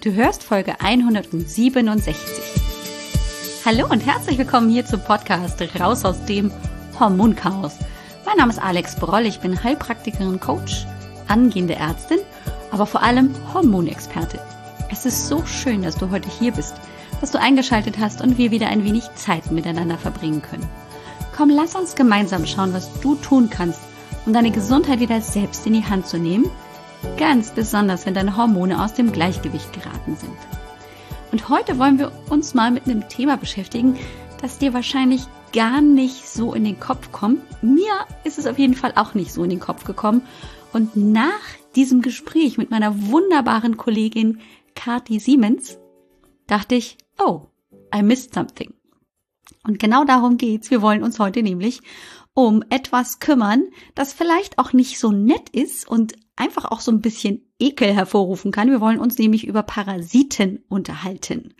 Du hörst Folge 167. Hallo und herzlich willkommen hier zum Podcast Raus aus dem Hormonchaos. Mein Name ist Alex Broll, ich bin Heilpraktikerin, Coach, angehende Ärztin, aber vor allem Hormonexperte. Es ist so schön, dass du heute hier bist, dass du eingeschaltet hast und wir wieder ein wenig Zeit miteinander verbringen können. Komm, lass uns gemeinsam schauen, was du tun kannst, um deine Gesundheit wieder selbst in die Hand zu nehmen – Ganz besonders, wenn deine Hormone aus dem Gleichgewicht geraten sind. Und heute wollen wir uns mal mit einem Thema beschäftigen, das dir wahrscheinlich gar nicht so in den Kopf kommt. Mir ist es auf jeden Fall auch nicht so in den Kopf gekommen. Und nach diesem Gespräch mit meiner wunderbaren Kollegin Kati Siemens dachte ich, oh, I missed something. Und genau darum geht's. Wir wollen uns heute nämlich um etwas kümmern, das vielleicht auch nicht so nett ist und einfach auch so ein bisschen Ekel hervorrufen kann. Wir wollen uns nämlich über Parasiten unterhalten.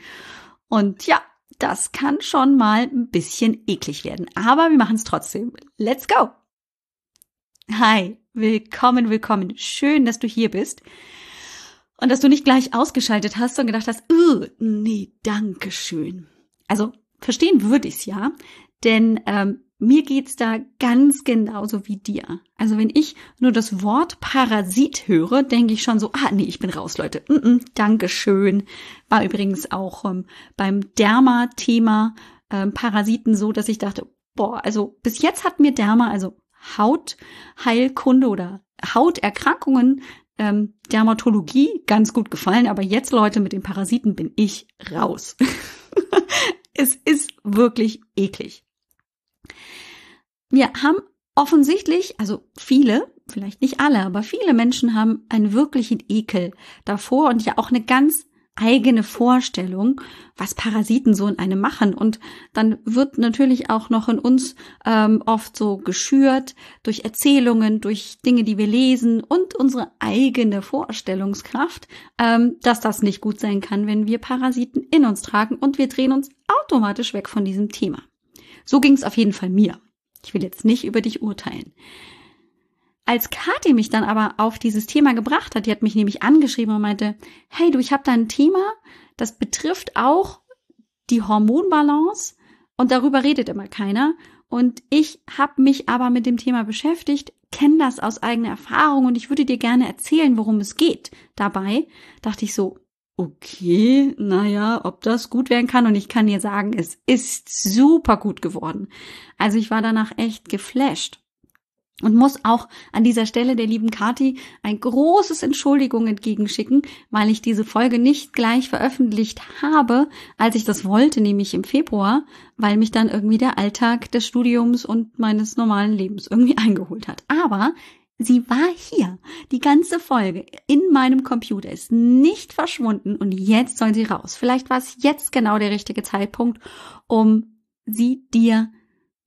Und ja, das kann schon mal ein bisschen eklig werden. Aber wir machen es trotzdem. Let's go! Hi, willkommen, willkommen. Schön, dass du hier bist. Und dass du nicht gleich ausgeschaltet hast und gedacht hast, nee, danke schön. Also, verstehen würde ich's ja, denn ähm, mir geht's da ganz genauso wie dir. Also wenn ich nur das Wort Parasit höre, denke ich schon so, ah nee, ich bin raus, Leute. Mm -mm, Dankeschön. War übrigens auch ähm, beim Derma-Thema ähm, Parasiten so, dass ich dachte, boah, also bis jetzt hat mir Derma, also Hautheilkunde oder Hauterkrankungen, ähm, Dermatologie ganz gut gefallen, aber jetzt, Leute, mit den Parasiten bin ich raus. es ist wirklich eklig. Wir haben offensichtlich, also viele, vielleicht nicht alle, aber viele Menschen haben einen wirklichen Ekel davor und ja auch eine ganz eigene Vorstellung, was Parasiten so in einem machen. Und dann wird natürlich auch noch in uns ähm, oft so geschürt durch Erzählungen, durch Dinge, die wir lesen und unsere eigene Vorstellungskraft, ähm, dass das nicht gut sein kann, wenn wir Parasiten in uns tragen und wir drehen uns automatisch weg von diesem Thema. So ging es auf jeden Fall mir. Ich will jetzt nicht über dich urteilen. Als Kathi mich dann aber auf dieses Thema gebracht hat, die hat mich nämlich angeschrieben und meinte, hey du, ich habe da ein Thema, das betrifft auch die Hormonbalance und darüber redet immer keiner. Und ich habe mich aber mit dem Thema beschäftigt, kenne das aus eigener Erfahrung und ich würde dir gerne erzählen, worum es geht. Dabei dachte ich so, okay, naja, ob das gut werden kann. Und ich kann dir sagen, es ist super gut geworden. Also ich war danach echt geflasht. Und muss auch an dieser Stelle der lieben Kati ein großes Entschuldigung entgegenschicken, weil ich diese Folge nicht gleich veröffentlicht habe, als ich das wollte, nämlich im Februar, weil mich dann irgendwie der Alltag des Studiums und meines normalen Lebens irgendwie eingeholt hat. Aber Sie war hier. Die ganze Folge in meinem Computer ist nicht verschwunden und jetzt soll sie raus. Vielleicht war es jetzt genau der richtige Zeitpunkt, um sie dir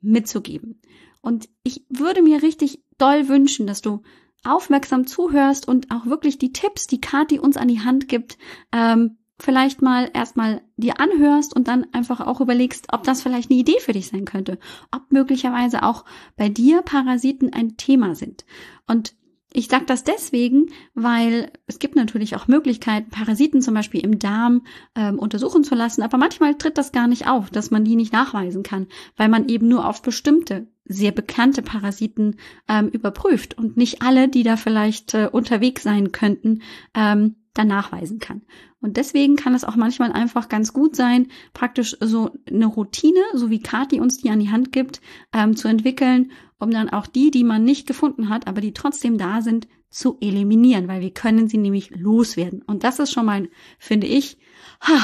mitzugeben. Und ich würde mir richtig doll wünschen, dass du aufmerksam zuhörst und auch wirklich die Tipps, die Kathi uns an die Hand gibt, ähm, vielleicht mal erstmal dir anhörst und dann einfach auch überlegst, ob das vielleicht eine Idee für dich sein könnte, ob möglicherweise auch bei dir Parasiten ein Thema sind. Und ich sage das deswegen, weil es gibt natürlich auch Möglichkeiten, Parasiten zum Beispiel im Darm ähm, untersuchen zu lassen, aber manchmal tritt das gar nicht auf, dass man die nicht nachweisen kann, weil man eben nur auf bestimmte sehr bekannte Parasiten ähm, überprüft und nicht alle, die da vielleicht äh, unterwegs sein könnten, ähm, dann nachweisen kann. Und deswegen kann es auch manchmal einfach ganz gut sein, praktisch so eine Routine, so wie Kati uns die an die Hand gibt, ähm, zu entwickeln, um dann auch die, die man nicht gefunden hat, aber die trotzdem da sind, zu eliminieren, weil wir können sie nämlich loswerden. Und das ist schon mal, finde ich, ha,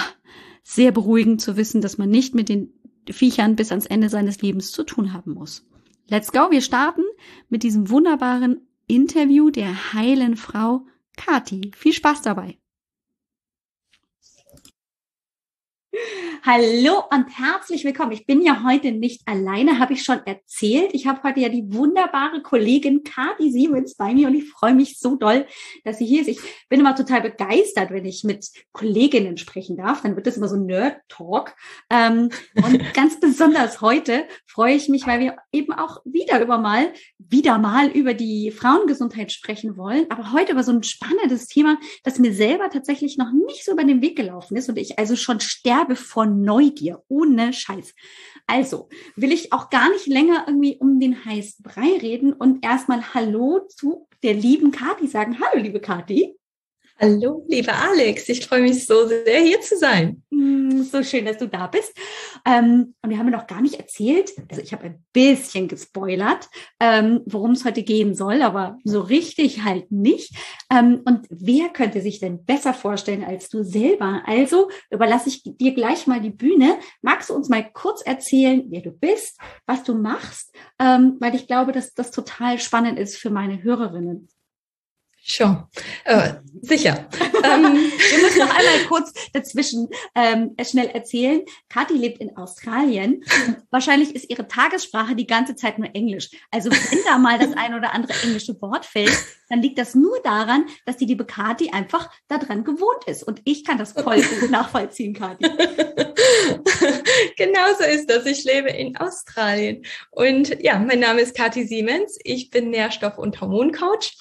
sehr beruhigend zu wissen, dass man nicht mit den Viechern bis ans Ende seines Lebens zu tun haben muss. Let's go, wir starten mit diesem wunderbaren Interview der heilen Frau Kati. Viel Spaß dabei. Hallo und herzlich willkommen. Ich bin ja heute nicht alleine, habe ich schon erzählt. Ich habe heute ja die wunderbare Kollegin Kati Siemens bei mir und ich freue mich so doll, dass sie hier ist. Ich bin immer total begeistert, wenn ich mit Kolleginnen sprechen darf. Dann wird das immer so Nerd-Talk. Ähm, und ganz besonders heute freue ich mich, weil wir eben auch wieder über mal, wieder mal über die Frauengesundheit sprechen wollen. Aber heute über so ein spannendes Thema, das mir selber tatsächlich noch nicht so über den Weg gelaufen ist und ich also schon sterbe von Neugier, ohne Scheiß. Also will ich auch gar nicht länger irgendwie um den heißen Brei reden und erstmal Hallo zu der lieben Kati sagen. Hallo, liebe Kati. Hallo, lieber Alex. Ich freue mich so sehr, hier zu sein. Mm, so schön, dass du da bist. Ähm, und wir haben noch gar nicht erzählt, also ich habe ein bisschen gespoilert, ähm, worum es heute gehen soll, aber so richtig halt nicht. Ähm, und wer könnte sich denn besser vorstellen als du selber? Also überlasse ich dir gleich mal die Bühne. Magst du uns mal kurz erzählen, wer du bist, was du machst? Weil ich glaube, dass das total spannend ist für meine Hörerinnen. Schon, äh, sicher. ähm, wir müssen noch einmal kurz dazwischen ähm, schnell erzählen. Kathi lebt in Australien. Wahrscheinlich ist ihre Tagessprache die ganze Zeit nur Englisch. Also wenn da mal das ein oder andere englische Wort fällt, dann liegt das nur daran, dass die liebe Kathi einfach daran gewohnt ist. Und ich kann das voll gut nachvollziehen, Kathi. genau so ist das. Ich lebe in Australien. Und ja, mein Name ist Kathi Siemens. Ich bin Nährstoff- und Hormoncoach.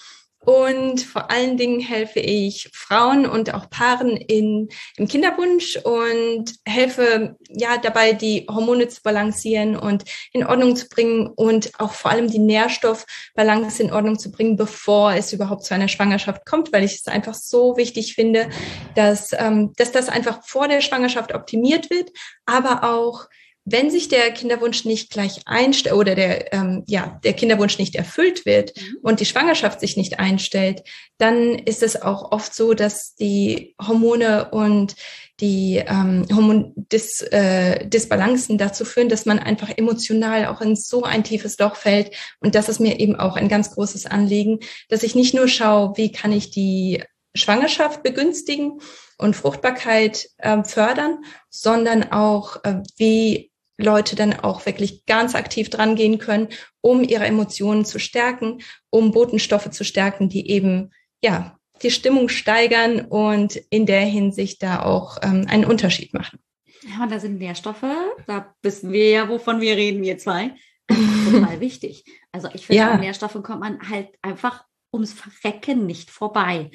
Und vor allen Dingen helfe ich Frauen und auch Paaren in, im Kinderwunsch und helfe ja dabei, die Hormone zu balancieren und in Ordnung zu bringen und auch vor allem die Nährstoffbalance in Ordnung zu bringen, bevor es überhaupt zu einer Schwangerschaft kommt, weil ich es einfach so wichtig finde, dass, ähm, dass das einfach vor der Schwangerschaft optimiert wird, aber auch wenn sich der Kinderwunsch nicht gleich einstellt oder der, ähm, ja, der Kinderwunsch nicht erfüllt wird mhm. und die Schwangerschaft sich nicht einstellt, dann ist es auch oft so, dass die Hormone und die ähm, Hormondis, äh, dazu führen, dass man einfach emotional auch in so ein tiefes Loch fällt. Und das ist mir eben auch ein ganz großes Anliegen, dass ich nicht nur schaue, wie kann ich die Schwangerschaft begünstigen und Fruchtbarkeit äh, fördern, sondern auch, äh, wie Leute dann auch wirklich ganz aktiv dran gehen können, um ihre Emotionen zu stärken, um Botenstoffe zu stärken, die eben, ja, die Stimmung steigern und in der Hinsicht da auch ähm, einen Unterschied machen. Ja, und da sind Nährstoffe, da wissen wir ja, wovon wir reden, wir zwei. Total wichtig. Also ich finde, ja. an Nährstoffen kommt man halt einfach ums Verrecken nicht vorbei.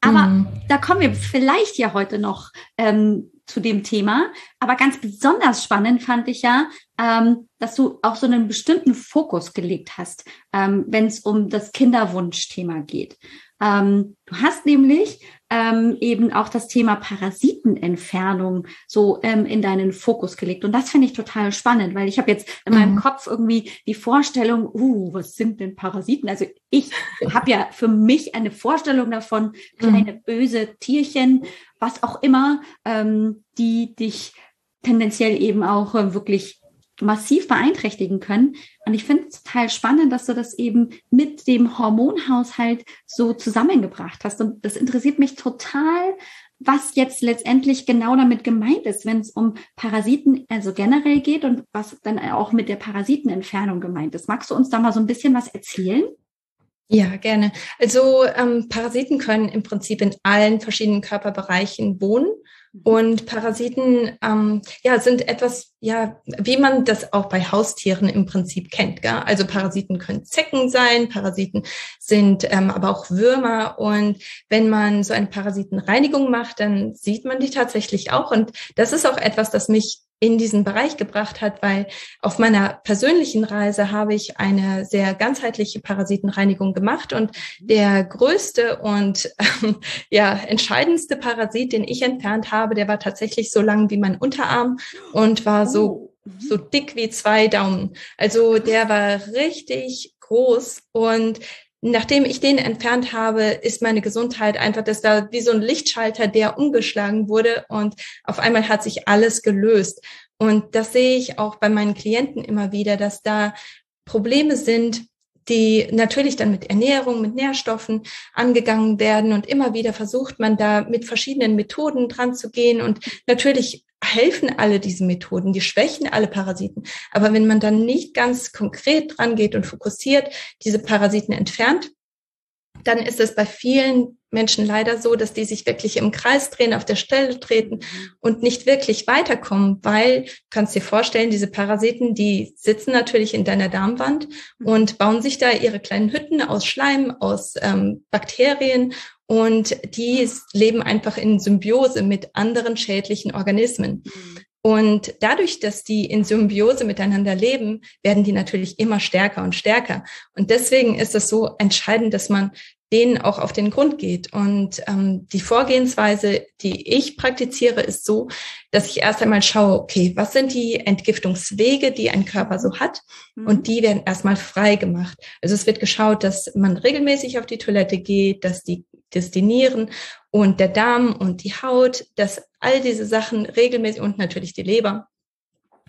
Aber mhm. da kommen wir vielleicht ja heute noch ähm, zu dem Thema. Aber ganz besonders spannend fand ich ja, ähm, dass du auch so einen bestimmten Fokus gelegt hast, ähm, wenn es um das Kinderwunschthema geht. Ähm, du hast nämlich ähm, eben auch das Thema Parasitenentfernung so ähm, in deinen Fokus gelegt. Und das finde ich total spannend, weil ich habe jetzt in meinem mhm. Kopf irgendwie die Vorstellung, uh, was sind denn Parasiten? Also ich habe ja für mich eine Vorstellung davon, kleine mhm. böse Tierchen, was auch immer, ähm, die dich tendenziell eben auch äh, wirklich massiv beeinträchtigen können. Und ich finde es total spannend, dass du das eben mit dem Hormonhaushalt so zusammengebracht hast. Und das interessiert mich total, was jetzt letztendlich genau damit gemeint ist, wenn es um Parasiten also generell geht und was dann auch mit der Parasitenentfernung gemeint ist. Magst du uns da mal so ein bisschen was erzählen? Ja, gerne. Also ähm, Parasiten können im Prinzip in allen verschiedenen Körperbereichen wohnen. Mhm. Und Parasiten ähm, ja, sind etwas, ja, wie man das auch bei Haustieren im Prinzip kennt. Gell? Also Parasiten können Zecken sein, Parasiten sind ähm, aber auch Würmer. Und wenn man so eine Parasitenreinigung macht, dann sieht man die tatsächlich auch. Und das ist auch etwas, das mich in diesen Bereich gebracht hat, weil auf meiner persönlichen Reise habe ich eine sehr ganzheitliche Parasitenreinigung gemacht und der größte und ähm, ja entscheidendste Parasit, den ich entfernt habe, der war tatsächlich so lang wie mein Unterarm und war so oh, mhm. so dick wie zwei Daumen. Also der war richtig groß und Nachdem ich den entfernt habe, ist meine Gesundheit einfach, dass da wie so ein Lichtschalter, der umgeschlagen wurde und auf einmal hat sich alles gelöst. Und das sehe ich auch bei meinen Klienten immer wieder, dass da Probleme sind, die natürlich dann mit Ernährung, mit Nährstoffen angegangen werden und immer wieder versucht man da mit verschiedenen Methoden dran zu gehen und natürlich helfen alle diese Methoden, die schwächen alle Parasiten. Aber wenn man dann nicht ganz konkret dran geht und fokussiert diese Parasiten entfernt, dann ist es bei vielen Menschen leider so, dass die sich wirklich im Kreis drehen, auf der Stelle treten und nicht wirklich weiterkommen, weil du kannst dir vorstellen, diese Parasiten, die sitzen natürlich in deiner Darmwand und bauen sich da ihre kleinen Hütten aus Schleim, aus ähm, Bakterien und die leben einfach in Symbiose mit anderen schädlichen Organismen. Mhm. Und dadurch, dass die in Symbiose miteinander leben, werden die natürlich immer stärker und stärker. Und deswegen ist es so entscheidend, dass man denen auch auf den Grund geht. Und ähm, die Vorgehensweise, die ich praktiziere, ist so, dass ich erst einmal schaue, okay, was sind die Entgiftungswege, die ein Körper so hat? Mhm. Und die werden erstmal frei gemacht. Also es wird geschaut, dass man regelmäßig auf die Toilette geht, dass die Destinieren und der Darm und die Haut, dass all diese Sachen regelmäßig und natürlich die Leber,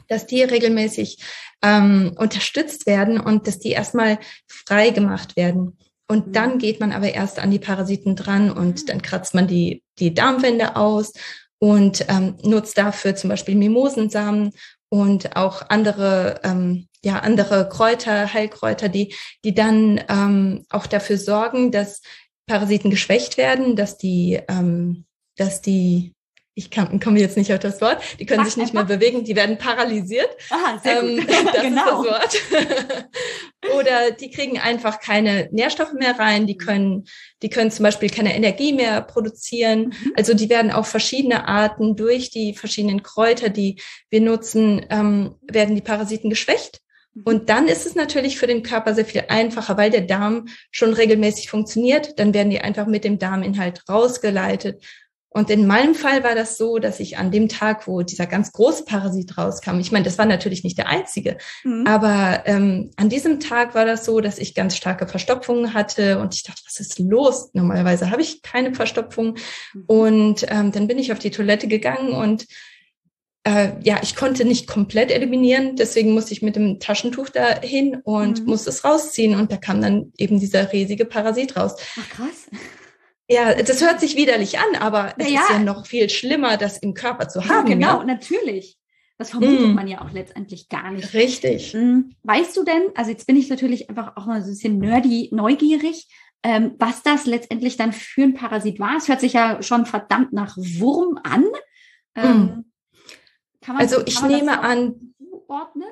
dass die regelmäßig ähm, unterstützt werden und dass die erstmal frei gemacht werden. Und mhm. dann geht man aber erst an die Parasiten dran und mhm. dann kratzt man die, die Darmwände aus und ähm, nutzt dafür zum Beispiel Mimosensamen und auch andere, ähm, ja, andere Kräuter, Heilkräuter, die, die dann ähm, auch dafür sorgen, dass Parasiten geschwächt werden, dass die, ähm, dass die ich komme jetzt nicht auf das Wort, die können Ach, sich nicht mehr bewegen, die werden paralysiert. Aha, sehr gut. Ähm, das genau. ist das Wort. Oder die kriegen einfach keine Nährstoffe mehr rein, die können, die können zum Beispiel keine Energie mehr produzieren. Mhm. Also die werden auf verschiedene Arten durch die verschiedenen Kräuter, die wir nutzen, ähm, werden die Parasiten geschwächt. Und dann ist es natürlich für den Körper sehr viel einfacher, weil der Darm schon regelmäßig funktioniert. Dann werden die einfach mit dem Darminhalt rausgeleitet und in meinem Fall war das so, dass ich an dem Tag, wo dieser ganz große Parasit rauskam, ich meine, das war natürlich nicht der einzige, mhm. aber ähm, an diesem Tag war das so, dass ich ganz starke Verstopfungen hatte und ich dachte, was ist los? Normalerweise habe ich keine Verstopfung. Mhm. Und ähm, dann bin ich auf die Toilette gegangen und äh, ja, ich konnte nicht komplett eliminieren, deswegen musste ich mit dem Taschentuch dahin und mhm. musste es rausziehen und da kam dann eben dieser riesige Parasit raus. Ach krass. Ja, das hört sich widerlich an, aber es ja. ist ja noch viel schlimmer, das im Körper zu haben. Ja, genau, ja? natürlich. Das vermutet mm. man ja auch letztendlich gar nicht. Richtig. Mm. Weißt du denn, also jetzt bin ich natürlich einfach auch mal so ein bisschen nerdy, neugierig, ähm, was das letztendlich dann für ein Parasit war. Es hört sich ja schon verdammt nach Wurm an. Ähm, mm. Also ich nehme an. Ordnen?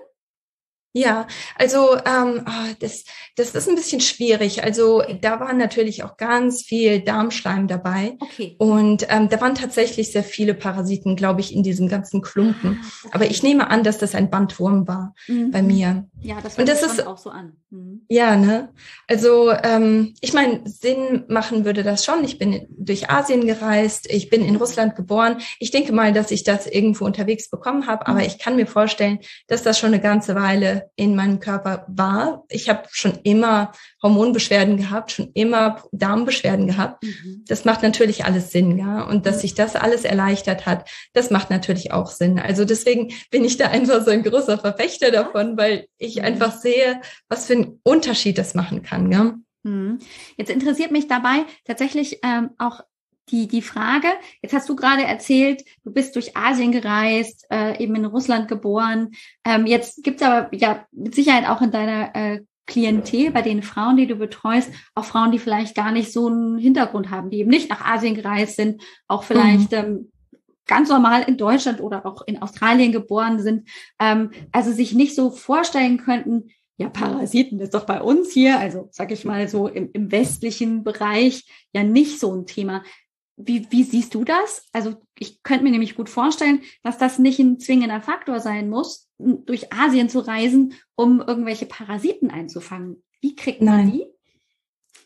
Ja, also ähm, oh, das, das ist ein bisschen schwierig. Also da war natürlich auch ganz viel Darmschleim dabei. Okay. Und ähm, da waren tatsächlich sehr viele Parasiten, glaube ich, in diesem ganzen Klumpen. Ah, okay. Aber ich nehme an, dass das ein Bandwurm war mhm. bei mir. Ja, das, Und das ist auch so an. Mhm. Ja, ne? Also ähm, ich meine, Sinn machen würde das schon. Ich bin durch Asien gereist, ich bin in Russland geboren. Ich denke mal, dass ich das irgendwo unterwegs bekommen habe, mhm. aber ich kann mir vorstellen, dass das schon eine ganze Weile in meinem Körper war. Ich habe schon immer Hormonbeschwerden gehabt, schon immer Darmbeschwerden gehabt. Mhm. Das macht natürlich alles Sinn, ja. Und dass sich das alles erleichtert hat, das macht natürlich auch Sinn. Also deswegen bin ich da einfach so ein großer Verfechter davon, weil ich mhm. einfach sehe, was für einen Unterschied das machen kann, ja. Mhm. Jetzt interessiert mich dabei tatsächlich ähm, auch die, die Frage, jetzt hast du gerade erzählt, du bist durch Asien gereist, äh, eben in Russland geboren. Ähm, jetzt gibt es aber ja mit Sicherheit auch in deiner äh, Klientel, bei den Frauen, die du betreust, auch Frauen, die vielleicht gar nicht so einen Hintergrund haben, die eben nicht nach Asien gereist sind, auch vielleicht mhm. ähm, ganz normal in Deutschland oder auch in Australien geboren sind, ähm, also sich nicht so vorstellen könnten, ja, Parasiten ist doch bei uns hier, also sag ich mal so im, im westlichen Bereich ja nicht so ein Thema. Wie, wie siehst du das? Also ich könnte mir nämlich gut vorstellen, dass das nicht ein zwingender Faktor sein muss, durch Asien zu reisen, um irgendwelche Parasiten einzufangen. Wie kriegt man Nein. die?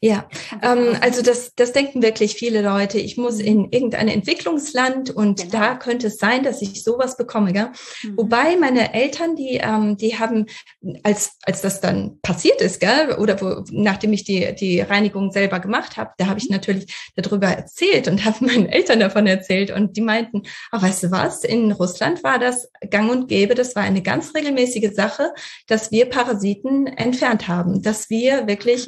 Ja, ähm, also das, das denken wirklich viele Leute. Ich muss mhm. in irgendein Entwicklungsland und genau. da könnte es sein, dass ich sowas bekomme. Gell? Mhm. Wobei meine Eltern, die, ähm, die haben, als, als das dann passiert ist, gell, oder wo, nachdem ich die, die Reinigung selber gemacht habe, da habe ich mhm. natürlich darüber erzählt und habe meinen Eltern davon erzählt und die meinten, ach, weißt du was, in Russland war das gang und gäbe, das war eine ganz regelmäßige Sache, dass wir Parasiten entfernt haben, dass wir wirklich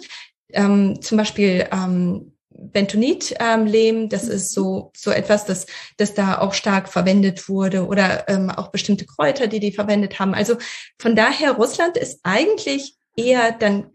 ähm, zum Beispiel ähm, Bentonit-Lehm, ähm, das ist so, so etwas, das, das da auch stark verwendet wurde oder ähm, auch bestimmte Kräuter, die die verwendet haben. Also von daher, Russland ist eigentlich eher dann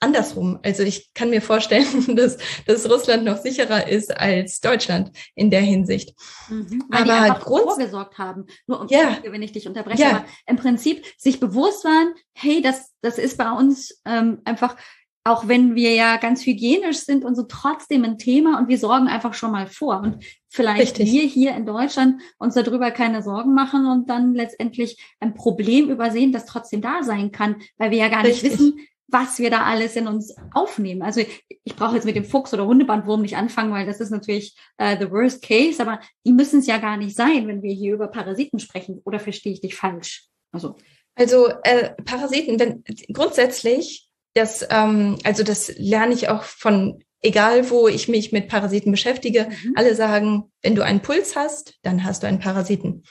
andersrum. Also ich kann mir vorstellen, dass, dass Russland noch sicherer ist als Deutschland in der Hinsicht. Mhm, weil aber die einfach vorgesorgt haben. Nur um ja. wenn ich dich unterbreche, ja. aber im Prinzip sich bewusst waren, hey, das, das ist bei uns ähm, einfach auch wenn wir ja ganz hygienisch sind und so trotzdem ein Thema und wir sorgen einfach schon mal vor. Und vielleicht Richtig. wir hier in Deutschland uns darüber keine Sorgen machen und dann letztendlich ein Problem übersehen, das trotzdem da sein kann, weil wir ja gar Richtig. nicht wissen, was wir da alles in uns aufnehmen. Also ich, brauche jetzt mit dem Fuchs oder Hundebandwurm nicht anfangen, weil das ist natürlich äh, the worst case, aber die müssen es ja gar nicht sein, wenn wir hier über Parasiten sprechen. Oder verstehe ich dich falsch? Also, also äh, Parasiten, wenn grundsätzlich das, ähm, also das lerne ich auch von egal wo ich mich mit Parasiten beschäftige. Mhm. Alle sagen, wenn du einen Puls hast, dann hast du einen Parasiten.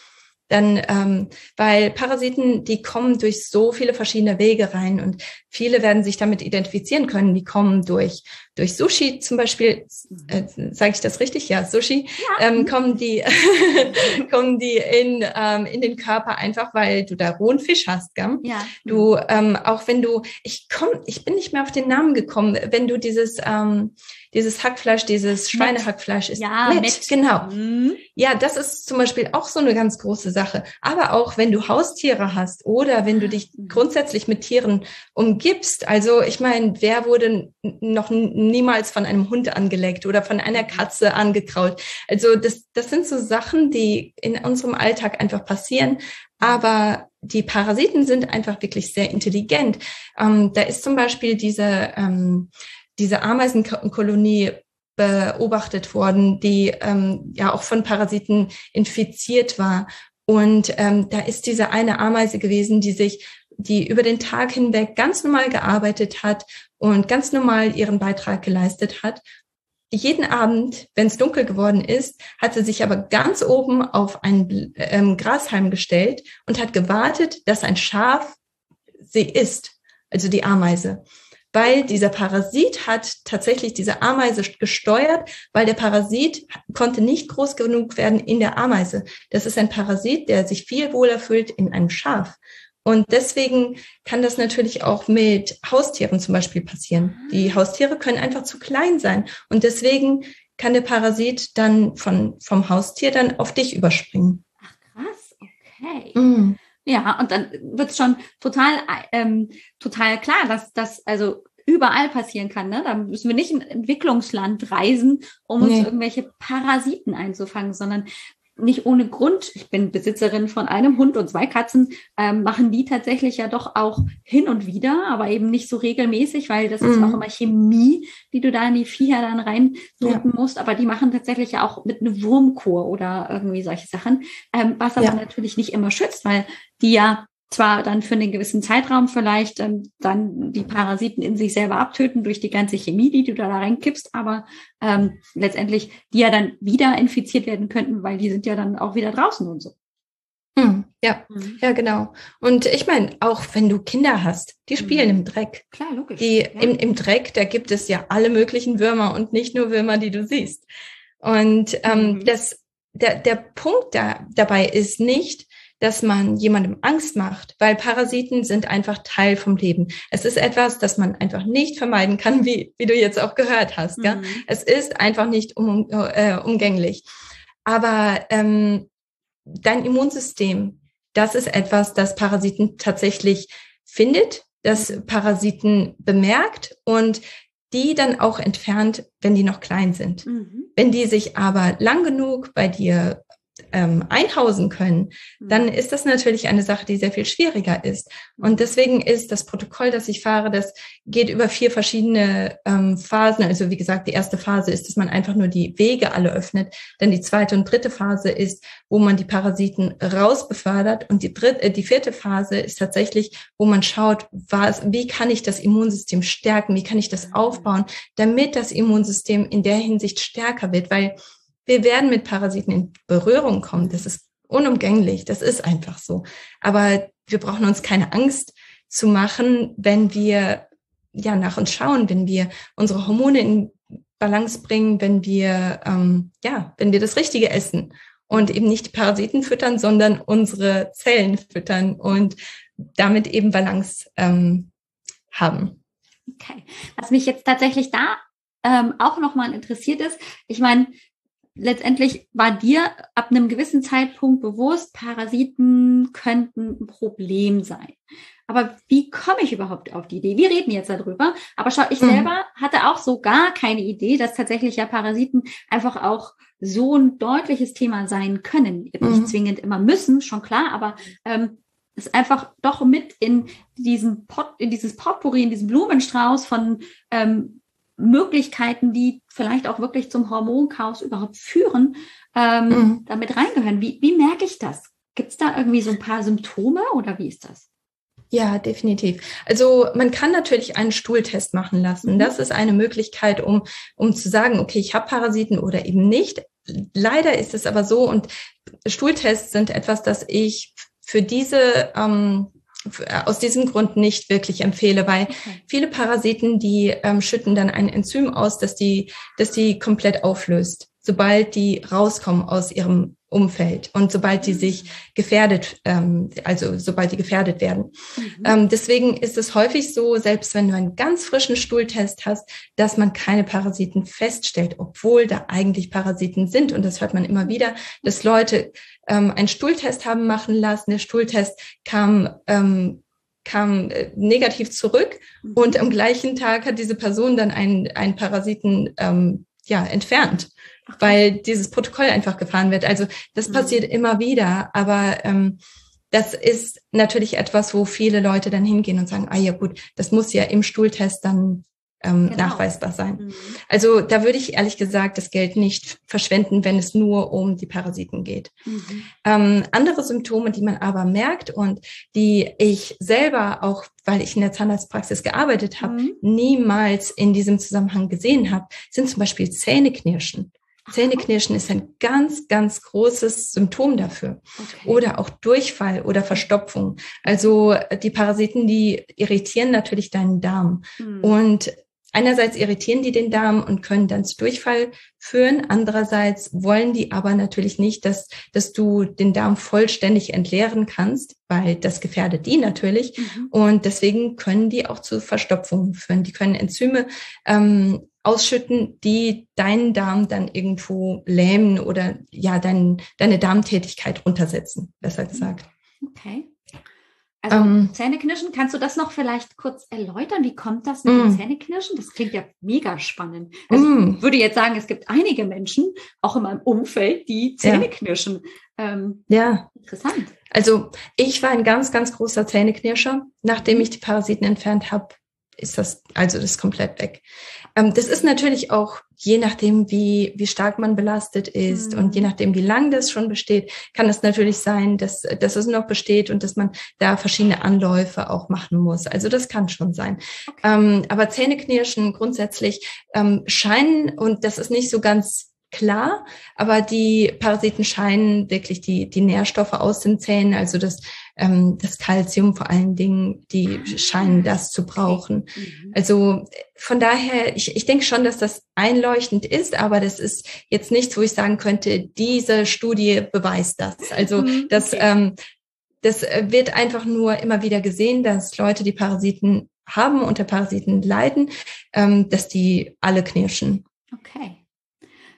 Dann, ähm, weil Parasiten, die kommen durch so viele verschiedene Wege rein und viele werden sich damit identifizieren können. Die kommen durch durch Sushi zum Beispiel, äh, sage ich das richtig? Ja, Sushi, ja. Ähm, kommen die kommen die in ähm, in den Körper einfach, weil du da rohen Fisch hast, gell? Ja. Du ähm, auch wenn du, ich komm, ich bin nicht mehr auf den Namen gekommen, wenn du dieses ähm, dieses Hackfleisch, dieses Schweinehackfleisch ist. Ja, mit, mit. genau. Mhm. Ja, das ist zum Beispiel auch so eine ganz große Sache. Aber auch wenn du Haustiere hast oder wenn du dich mhm. grundsätzlich mit Tieren umgibst. Also ich meine, wer wurde noch niemals von einem Hund angeleckt oder von einer Katze angekraut? Also das, das sind so Sachen, die in unserem Alltag einfach passieren. Aber die Parasiten sind einfach wirklich sehr intelligent. Ähm, da ist zum Beispiel diese ähm, diese Ameisenkolonie beobachtet worden, die ähm, ja auch von Parasiten infiziert war. Und ähm, da ist diese eine Ameise gewesen, die sich, die über den Tag hinweg ganz normal gearbeitet hat und ganz normal ihren Beitrag geleistet hat. Jeden Abend, wenn es dunkel geworden ist, hat sie sich aber ganz oben auf einen ähm, Grashalm gestellt und hat gewartet, dass ein Schaf sie isst, also die Ameise weil dieser Parasit hat tatsächlich diese Ameise gesteuert, weil der Parasit konnte nicht groß genug werden in der Ameise. Das ist ein Parasit, der sich viel wohler fühlt in einem Schaf. Und deswegen kann das natürlich auch mit Haustieren zum Beispiel passieren. Die ah. Haustiere können einfach zu klein sein. Und deswegen kann der Parasit dann von, vom Haustier dann auf dich überspringen. Ach krass, okay. Mm. Ja, und dann wird es schon total, ähm, total klar, dass das also überall passieren kann. Ne? Da müssen wir nicht in Entwicklungsland reisen, um nee. uns irgendwelche Parasiten einzufangen, sondern nicht ohne Grund, ich bin Besitzerin von einem Hund und zwei Katzen, ähm, machen die tatsächlich ja doch auch hin und wieder, aber eben nicht so regelmäßig, weil das mhm. ist auch immer Chemie, die du da in die Viecher dann reindrücken ja. musst. Aber die machen tatsächlich ja auch mit einer Wurmkur oder irgendwie solche Sachen, ähm, was aber ja. natürlich nicht immer schützt, weil die ja zwar dann für einen gewissen Zeitraum vielleicht ähm, dann die Parasiten in sich selber abtöten durch die ganze Chemie, die du da, reinkippst, aber ähm, letztendlich die ja dann wieder infiziert werden könnten, weil die sind ja dann auch wieder draußen und so. Hm, ja, mhm. ja, genau. Und ich meine, auch wenn du Kinder hast, die spielen mhm. im Dreck. Klar, logisch. Die ja. im, im Dreck, da gibt es ja alle möglichen Würmer und nicht nur Würmer, die du siehst. Und ähm, mhm. das, der, der Punkt da, dabei ist nicht, dass man jemandem Angst macht, weil Parasiten sind einfach Teil vom Leben. Es ist etwas, das man einfach nicht vermeiden kann, wie, wie du jetzt auch gehört hast. Mhm. Es ist einfach nicht um, äh, umgänglich. Aber ähm, dein Immunsystem, das ist etwas, das Parasiten tatsächlich findet, das Parasiten bemerkt und die dann auch entfernt, wenn die noch klein sind. Mhm. Wenn die sich aber lang genug bei dir ähm, einhausen können, dann mhm. ist das natürlich eine Sache, die sehr viel schwieriger ist. Und deswegen ist das Protokoll, das ich fahre, das geht über vier verschiedene ähm, Phasen. Also wie gesagt, die erste Phase ist, dass man einfach nur die Wege alle öffnet. Dann die zweite und dritte Phase ist, wo man die Parasiten rausbefördert. Und die dritte, äh, die vierte Phase ist tatsächlich, wo man schaut, was, wie kann ich das Immunsystem stärken? Wie kann ich das aufbauen, damit das Immunsystem in der Hinsicht stärker wird? Weil wir werden mit Parasiten in Berührung kommen. Das ist unumgänglich. Das ist einfach so. Aber wir brauchen uns keine Angst zu machen, wenn wir ja nach uns schauen, wenn wir unsere Hormone in Balance bringen, wenn wir ähm, ja, wenn wir das Richtige essen und eben nicht die Parasiten füttern, sondern unsere Zellen füttern und damit eben Balance ähm, haben. Okay. Was mich jetzt tatsächlich da ähm, auch nochmal interessiert ist, ich meine, letztendlich war dir ab einem gewissen Zeitpunkt bewusst, Parasiten könnten ein Problem sein. Aber wie komme ich überhaupt auf die Idee? Wir reden jetzt darüber, aber schau, ich mhm. selber hatte auch so gar keine Idee, dass tatsächlich ja Parasiten einfach auch so ein deutliches Thema sein können. Nicht mhm. zwingend immer müssen, schon klar, aber ähm, es einfach doch mit in diesen Pot, in dieses Potpourri, in diesen Blumenstrauß von ähm, Möglichkeiten, die vielleicht auch wirklich zum Hormonchaos überhaupt führen, ähm, mhm. damit reingehören. Wie, wie merke ich das? Gibt es da irgendwie so ein paar Symptome oder wie ist das? Ja, definitiv. Also man kann natürlich einen Stuhltest machen lassen. Mhm. Das ist eine Möglichkeit, um, um zu sagen, okay, ich habe Parasiten oder eben nicht. Leider ist es aber so und Stuhltests sind etwas, das ich für diese ähm, aus diesem Grund nicht wirklich empfehle, weil viele Parasiten, die ähm, schütten dann ein Enzym aus, das die, das die komplett auflöst, sobald die rauskommen aus ihrem Umfeld und sobald die sich gefährdet, ähm, also sobald die gefährdet werden. Mhm. Ähm, deswegen ist es häufig so, selbst wenn du einen ganz frischen Stuhltest hast, dass man keine Parasiten feststellt, obwohl da eigentlich Parasiten sind. Und das hört man immer wieder, dass Leute ähm, einen Stuhltest haben machen lassen. Der Stuhltest kam ähm, kam äh, negativ zurück mhm. und am gleichen Tag hat diese Person dann einen, einen Parasiten ähm, ja entfernt weil dieses Protokoll einfach gefahren wird. Also das mhm. passiert immer wieder, aber ähm, das ist natürlich etwas, wo viele Leute dann hingehen und sagen, ah ja gut, das muss ja im Stuhltest dann ähm, genau. nachweisbar sein. Mhm. Also da würde ich ehrlich gesagt das Geld nicht verschwenden, wenn es nur um die Parasiten geht. Mhm. Ähm, andere Symptome, die man aber merkt und die ich selber auch, weil ich in der Zahnarztpraxis gearbeitet habe, mhm. niemals in diesem Zusammenhang gesehen habe, sind zum Beispiel Zähneknirschen. Zähneknirschen ist ein ganz, ganz großes Symptom dafür. Okay. Oder auch Durchfall oder Verstopfung. Also die Parasiten, die irritieren natürlich deinen Darm. Mhm. Und einerseits irritieren die den Darm und können dann zu Durchfall führen. Andererseits wollen die aber natürlich nicht, dass, dass du den Darm vollständig entleeren kannst, weil das gefährdet die natürlich. Mhm. Und deswegen können die auch zu Verstopfungen führen. Die können Enzyme ähm, ausschütten, die deinen Darm dann irgendwo lähmen oder ja, dein, deine Darmtätigkeit runtersetzen, besser gesagt. Okay. Also ähm, Zähneknirschen, kannst du das noch vielleicht kurz erläutern? Wie kommt das mit mm. dem Zähneknirschen? Das klingt ja mega spannend. Also mm. ich würde jetzt sagen, es gibt einige Menschen, auch in meinem Umfeld, die Zähneknirschen. Ja. Ähm, ja. Interessant. Also ich war ein ganz, ganz großer Zähneknirscher. Nachdem ich die Parasiten entfernt habe, ist das, also das ist komplett weg. Ähm, das ist natürlich auch je nachdem, wie, wie stark man belastet ist mhm. und je nachdem, wie lang das schon besteht, kann es natürlich sein, dass, dass es noch besteht und dass man da verschiedene Anläufe auch machen muss. Also das kann schon sein. Okay. Ähm, aber Zähneknirschen grundsätzlich ähm, scheinen, und das ist nicht so ganz klar, aber die Parasiten scheinen wirklich die, die Nährstoffe aus den Zähnen, also das, ähm, das Kalzium vor allen Dingen, die ah, scheinen das zu brauchen. Mhm. Also von daher, ich, ich denke schon, dass das einleuchtend ist, aber das ist jetzt nichts, wo ich sagen könnte, diese Studie beweist das. Also mhm, das, ähm, das wird einfach nur immer wieder gesehen, dass Leute, die Parasiten haben, unter Parasiten leiden, ähm, dass die alle knirschen. Okay.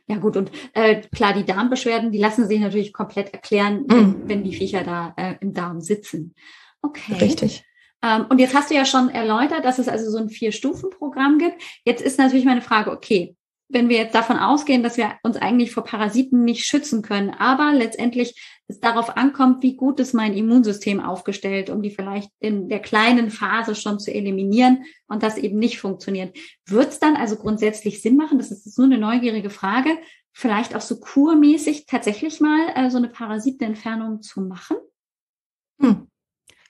Ja gut, und äh, klar, die Darmbeschwerden, die lassen sich natürlich komplett erklären, wenn, mm. wenn die Viecher da äh, im Darm sitzen. Okay. Richtig. Ähm, und jetzt hast du ja schon erläutert, dass es also so ein Vier-Stufen-Programm gibt. Jetzt ist natürlich meine Frage, okay, wenn wir jetzt davon ausgehen, dass wir uns eigentlich vor Parasiten nicht schützen können, aber letztendlich es darauf ankommt, wie gut ist mein Immunsystem aufgestellt, um die vielleicht in der kleinen Phase schon zu eliminieren und das eben nicht funktioniert. Wird es dann also grundsätzlich Sinn machen, das ist nur eine neugierige Frage, vielleicht auch so kurmäßig tatsächlich mal äh, so eine Parasitenentfernung zu machen?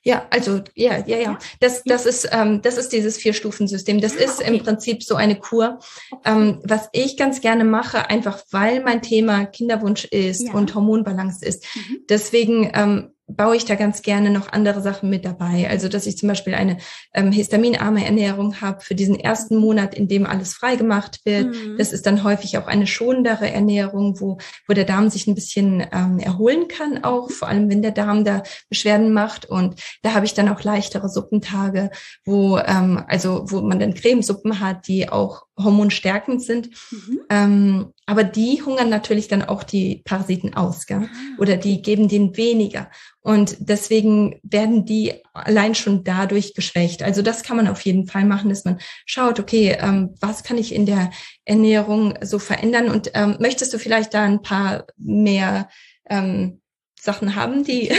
Ja, also ja, ja, ja. Das, das ist, ähm, das ist dieses Vier-Stufen-System. Das ist im Prinzip so eine Kur. Ähm, was ich ganz gerne mache, einfach weil mein Thema Kinderwunsch ist ja. und Hormonbalance ist. Mhm. Deswegen ähm, baue ich da ganz gerne noch andere Sachen mit dabei. Also dass ich zum Beispiel eine ähm, histaminarme Ernährung habe für diesen ersten Monat, in dem alles freigemacht wird. Mhm. Das ist dann häufig auch eine schonendere Ernährung, wo, wo der Darm sich ein bisschen ähm, erholen kann, auch vor allem wenn der Darm da Beschwerden macht. Und da habe ich dann auch leichtere Suppentage, wo ähm, also wo man dann Cremesuppen hat, die auch hormonstärkend sind. Mhm. Ähm, aber die hungern natürlich dann auch die Parasiten aus, gell? Ah, oder die geben denen weniger. Und deswegen werden die allein schon dadurch geschwächt. Also das kann man auf jeden Fall machen, dass man schaut, okay, ähm, was kann ich in der Ernährung so verändern? Und ähm, möchtest du vielleicht da ein paar mehr ähm, Sachen haben, die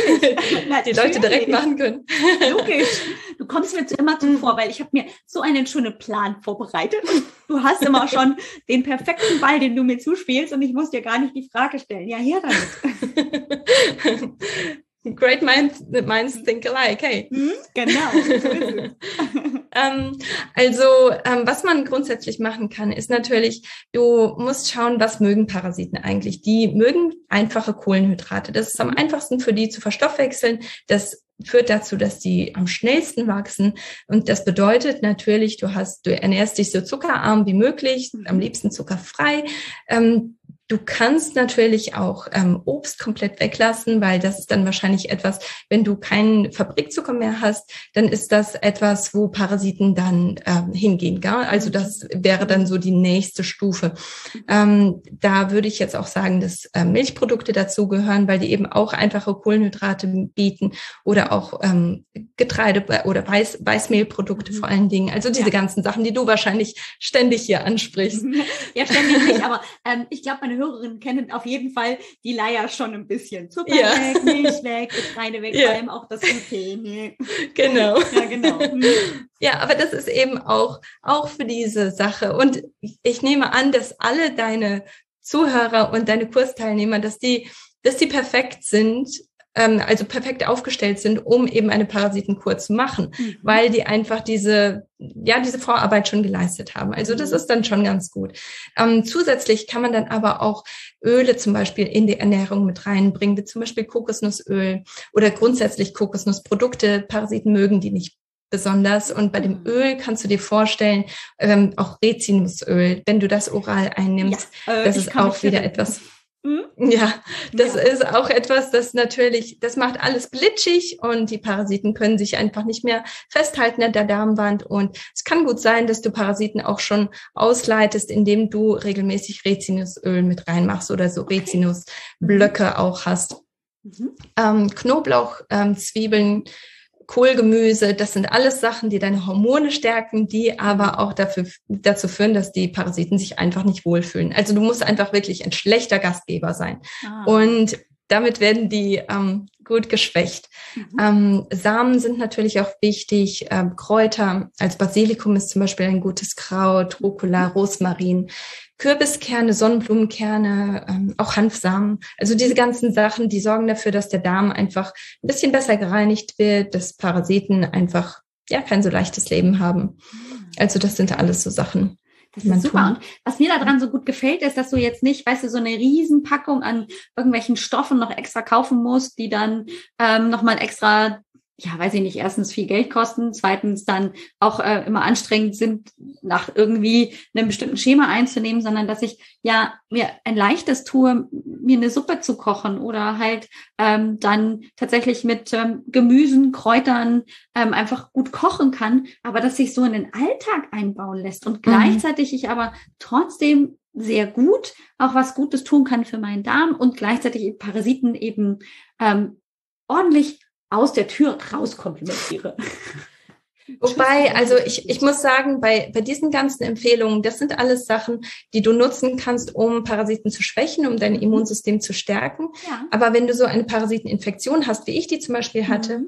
die Leute direkt machen können. Logisch. Du kommst mir immer zuvor, mhm. weil ich habe mir so einen schönen Plan vorbereitet. Du hast immer schon den perfekten Ball, den du mir zuspielst und ich muss dir gar nicht die Frage stellen. Ja, her damit. Great minds, minds think alike, hey. Mhm, genau. ähm, also, ähm, was man grundsätzlich machen kann, ist natürlich, du musst schauen, was mögen Parasiten eigentlich. Die mögen einfache Kohlenhydrate. Das ist am einfachsten für die zu verstoffwechseln. Das führt dazu, dass die am schnellsten wachsen. Und das bedeutet natürlich, du hast, du ernährst dich so zuckerarm wie möglich, am liebsten zuckerfrei. Ähm, Du kannst natürlich auch ähm, Obst komplett weglassen, weil das ist dann wahrscheinlich etwas, wenn du keinen Fabrikzucker mehr hast, dann ist das etwas, wo Parasiten dann ähm, hingehen. Gell? Also das wäre dann so die nächste Stufe. Ähm, da würde ich jetzt auch sagen, dass äh, Milchprodukte dazugehören, weil die eben auch einfache Kohlenhydrate bieten oder auch ähm, Getreide oder Weiß, Weißmehlprodukte mhm. vor allen Dingen. Also diese ja. ganzen Sachen, die du wahrscheinlich ständig hier ansprichst. Ja, ständig nicht, aber ähm, ich glaube, meine Hörerinnen kennen auf jeden Fall die Leier schon ein bisschen. Zucker ja. weg, Milch weg, Getreide weg, ja. vor allem auch das Gluten. Genau. Ja, genau. Hm. Ja, aber das ist eben auch, auch für diese Sache. Und ich nehme an, dass alle deine Zuhörer und deine Kursteilnehmer, dass die, dass die perfekt sind ähm, also perfekt aufgestellt sind, um eben eine Parasitenkur zu machen, mhm. weil die einfach diese, ja, diese Vorarbeit schon geleistet haben. Also das mhm. ist dann schon ganz gut. Ähm, zusätzlich kann man dann aber auch Öle zum Beispiel in die Ernährung mit reinbringen, wie zum Beispiel Kokosnussöl oder grundsätzlich Kokosnussprodukte. Parasiten mögen die nicht besonders. Und bei dem mhm. Öl kannst du dir vorstellen, ähm, auch Rizinusöl, wenn du das oral einnimmst, ja, äh, das ist auch wieder etwas? Ja, das ja. ist auch etwas, das natürlich, das macht alles glitschig und die Parasiten können sich einfach nicht mehr festhalten an der Darmwand. Und es kann gut sein, dass du Parasiten auch schon ausleitest, indem du regelmäßig Rizinusöl mit reinmachst oder so okay. Rizinusblöcke mhm. auch hast. Mhm. Ähm, Knoblauch, ähm, Zwiebeln, Kohlgemüse, das sind alles Sachen, die deine Hormone stärken, die aber auch dafür, dazu führen, dass die Parasiten sich einfach nicht wohlfühlen. Also du musst einfach wirklich ein schlechter Gastgeber sein. Ah. Und damit werden die ähm, gut geschwächt. Mhm. Ähm, Samen sind natürlich auch wichtig. Ähm, Kräuter als Basilikum ist zum Beispiel ein gutes Kraut, Rucola, Rosmarin. Kürbiskerne, Sonnenblumenkerne, ähm, auch Hanfsamen. Also diese ganzen Sachen, die sorgen dafür, dass der Darm einfach ein bisschen besser gereinigt wird, dass Parasiten einfach ja kein so leichtes Leben haben. Also das sind alles so Sachen. Das ist super. Und was mir daran so gut gefällt, ist, dass du jetzt nicht, weißt du, so eine Riesenpackung an irgendwelchen Stoffen noch extra kaufen musst, die dann ähm, nochmal extra ja, weiß ich nicht, erstens viel Geld kosten, zweitens dann auch äh, immer anstrengend sind, nach irgendwie einem bestimmten Schema einzunehmen, sondern dass ich ja mir ein leichtes tue, mir eine Suppe zu kochen oder halt ähm, dann tatsächlich mit ähm, Gemüsen, Kräutern ähm, einfach gut kochen kann, aber dass sich so in den Alltag einbauen lässt und mhm. gleichzeitig ich aber trotzdem sehr gut auch was Gutes tun kann für meinen Darm und gleichzeitig Parasiten eben ähm, ordentlich aus der Tür rauskomplimentiere. Wobei, also ich, ich muss sagen, bei, bei diesen ganzen Empfehlungen, das sind alles Sachen, die du nutzen kannst, um Parasiten zu schwächen, um dein. Immunsystem zu stärken. Ja. Aber wenn du so eine Parasiteninfektion hast, wie ich die zum Beispiel hatte, mhm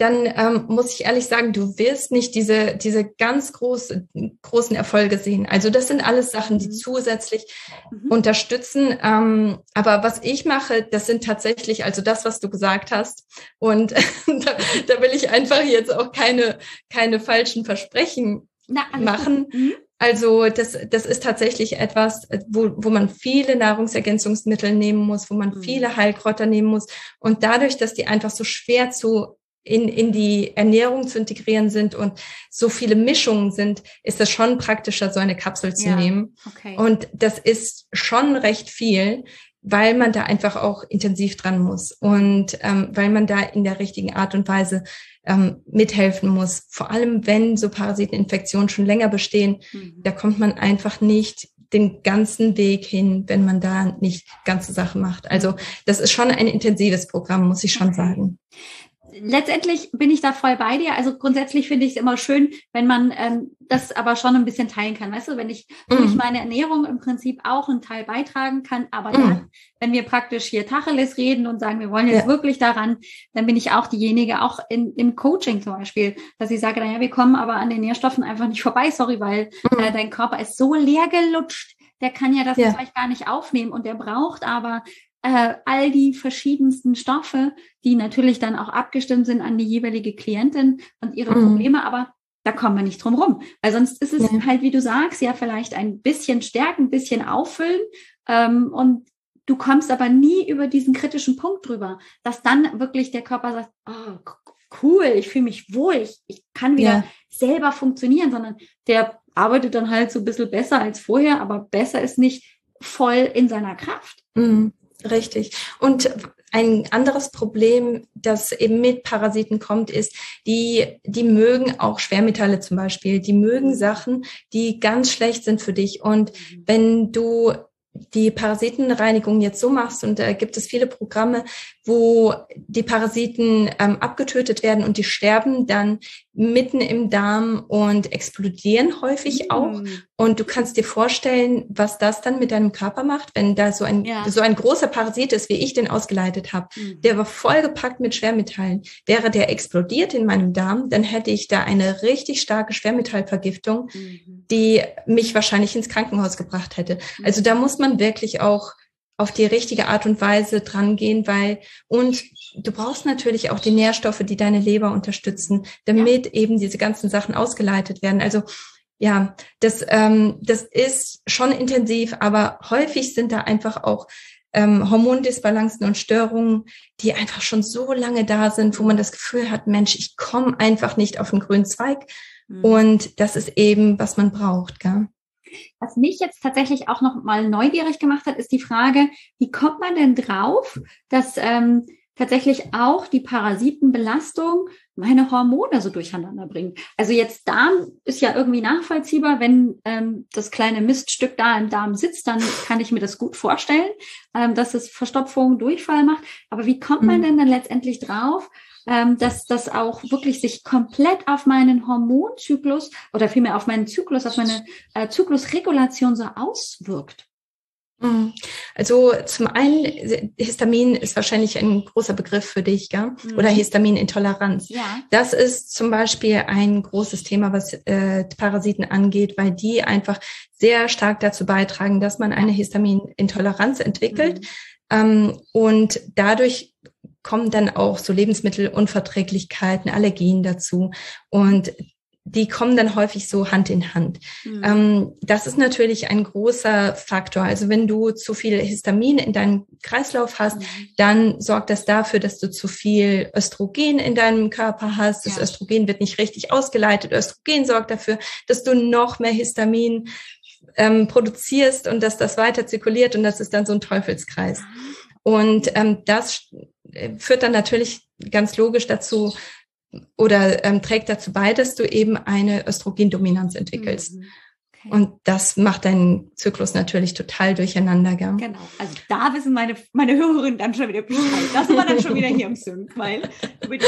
dann ähm, muss ich ehrlich sagen, du wirst nicht diese, diese ganz große, großen Erfolge sehen. Also das sind alles Sachen, die mhm. zusätzlich mhm. unterstützen. Ähm, aber was ich mache, das sind tatsächlich, also das, was du gesagt hast. Und da, da will ich einfach jetzt auch keine, keine falschen Versprechen Na, machen. Mhm. Also das, das ist tatsächlich etwas, wo, wo man viele Nahrungsergänzungsmittel nehmen muss, wo man mhm. viele Heilkräuter nehmen muss. Und dadurch, dass die einfach so schwer zu in, in die Ernährung zu integrieren sind und so viele Mischungen sind, ist es schon praktischer, so eine Kapsel zu ja, nehmen. Okay. Und das ist schon recht viel, weil man da einfach auch intensiv dran muss und ähm, weil man da in der richtigen Art und Weise ähm, mithelfen muss. Vor allem, wenn so Parasiteninfektionen schon länger bestehen, mhm. da kommt man einfach nicht den ganzen Weg hin, wenn man da nicht ganze Sachen macht. Also das ist schon ein intensives Programm, muss ich schon okay. sagen letztendlich bin ich da voll bei dir. Also grundsätzlich finde ich es immer schön, wenn man ähm, das aber schon ein bisschen teilen kann. Weißt du, wenn ich mm. durch meine Ernährung im Prinzip auch einen Teil beitragen kann, aber mm. dann, wenn wir praktisch hier Tacheles reden und sagen, wir wollen jetzt ja. wirklich daran, dann bin ich auch diejenige, auch in, im Coaching zum Beispiel, dass ich sage, naja, wir kommen aber an den Nährstoffen einfach nicht vorbei, sorry, weil mm. äh, dein Körper ist so leer gelutscht, der kann ja das ja. vielleicht gar nicht aufnehmen und der braucht aber äh, all die verschiedensten Stoffe, die natürlich dann auch abgestimmt sind an die jeweilige Klientin und ihre mhm. Probleme, aber da kommen wir nicht drum rum. Weil sonst ist es ja. halt, wie du sagst, ja vielleicht ein bisschen stärken, ein bisschen auffüllen ähm, und du kommst aber nie über diesen kritischen Punkt drüber, dass dann wirklich der Körper sagt, oh, cool, ich fühle mich wohl, ich, ich kann wieder ja. selber funktionieren, sondern der arbeitet dann halt so ein bisschen besser als vorher, aber besser ist nicht voll in seiner Kraft. Mhm. Richtig. Und ein anderes Problem, das eben mit Parasiten kommt, ist, die, die mögen auch Schwermetalle zum Beispiel. Die mögen Sachen, die ganz schlecht sind für dich. Und wenn du die Parasitenreinigung jetzt so machst, und da gibt es viele Programme, wo die Parasiten ähm, abgetötet werden und die sterben dann mitten im Darm und explodieren häufig mm. auch. Und du kannst dir vorstellen, was das dann mit deinem Körper macht, wenn da so ein, ja. so ein großer Parasit ist, wie ich den ausgeleitet habe. Mm. Der war vollgepackt mit Schwermetallen. Wäre der explodiert in meinem Darm, dann hätte ich da eine richtig starke Schwermetallvergiftung, mm. die mich wahrscheinlich ins Krankenhaus gebracht hätte. Mhm. Also da muss man wirklich auch auf die richtige Art und Weise dran gehen, weil und du brauchst natürlich auch die Nährstoffe, die deine Leber unterstützen, damit ja. eben diese ganzen Sachen ausgeleitet werden. Also ja, das, ähm, das ist schon intensiv, aber häufig sind da einfach auch ähm, Hormondisbalancen und Störungen, die einfach schon so lange da sind, wo man das Gefühl hat, Mensch, ich komme einfach nicht auf den grünen Zweig. Mhm. Und das ist eben, was man braucht. Gell? Was mich jetzt tatsächlich auch noch mal neugierig gemacht hat, ist die Frage, wie kommt man denn drauf, dass ähm, tatsächlich auch die Parasitenbelastung meine Hormone so durcheinander bringt. Also jetzt Darm ist ja irgendwie nachvollziehbar, wenn ähm, das kleine Miststück da im Darm sitzt, dann kann ich mir das gut vorstellen, ähm, dass es Verstopfung, Durchfall macht. Aber wie kommt man mhm. denn dann letztendlich drauf, ähm, dass das auch wirklich sich komplett auf meinen Hormonzyklus oder vielmehr auf meinen Zyklus, auf meine äh, Zyklusregulation so auswirkt. Mhm. Also zum einen, Histamin ist wahrscheinlich ein großer Begriff für dich, gell? Mhm. oder Histaminintoleranz. Ja. Das ist zum Beispiel ein großes Thema, was äh, Parasiten angeht, weil die einfach sehr stark dazu beitragen, dass man eine Histaminintoleranz entwickelt. Mhm. Ähm, und dadurch kommen dann auch so Lebensmittelunverträglichkeiten, Allergien dazu. Und die kommen dann häufig so Hand in Hand. Mhm. Ähm, das ist natürlich ein großer Faktor. Also wenn du zu viel Histamin in deinem Kreislauf hast, mhm. dann sorgt das dafür, dass du zu viel Östrogen in deinem Körper hast. Das ja. Östrogen wird nicht richtig ausgeleitet. Östrogen sorgt dafür, dass du noch mehr Histamin ähm, produzierst und dass das weiter zirkuliert und das ist dann so ein Teufelskreis. Ah. Und ähm, das äh, führt dann natürlich ganz logisch dazu oder ähm, trägt dazu bei, dass du eben eine Östrogendominanz entwickelst. Mhm. Okay. Und das macht deinen Zyklus natürlich total durcheinander, gell? Genau. Also da wissen meine, meine Hörerinnen dann schon wieder Bescheid. Das war dann schon wieder hier im Sync, weil über die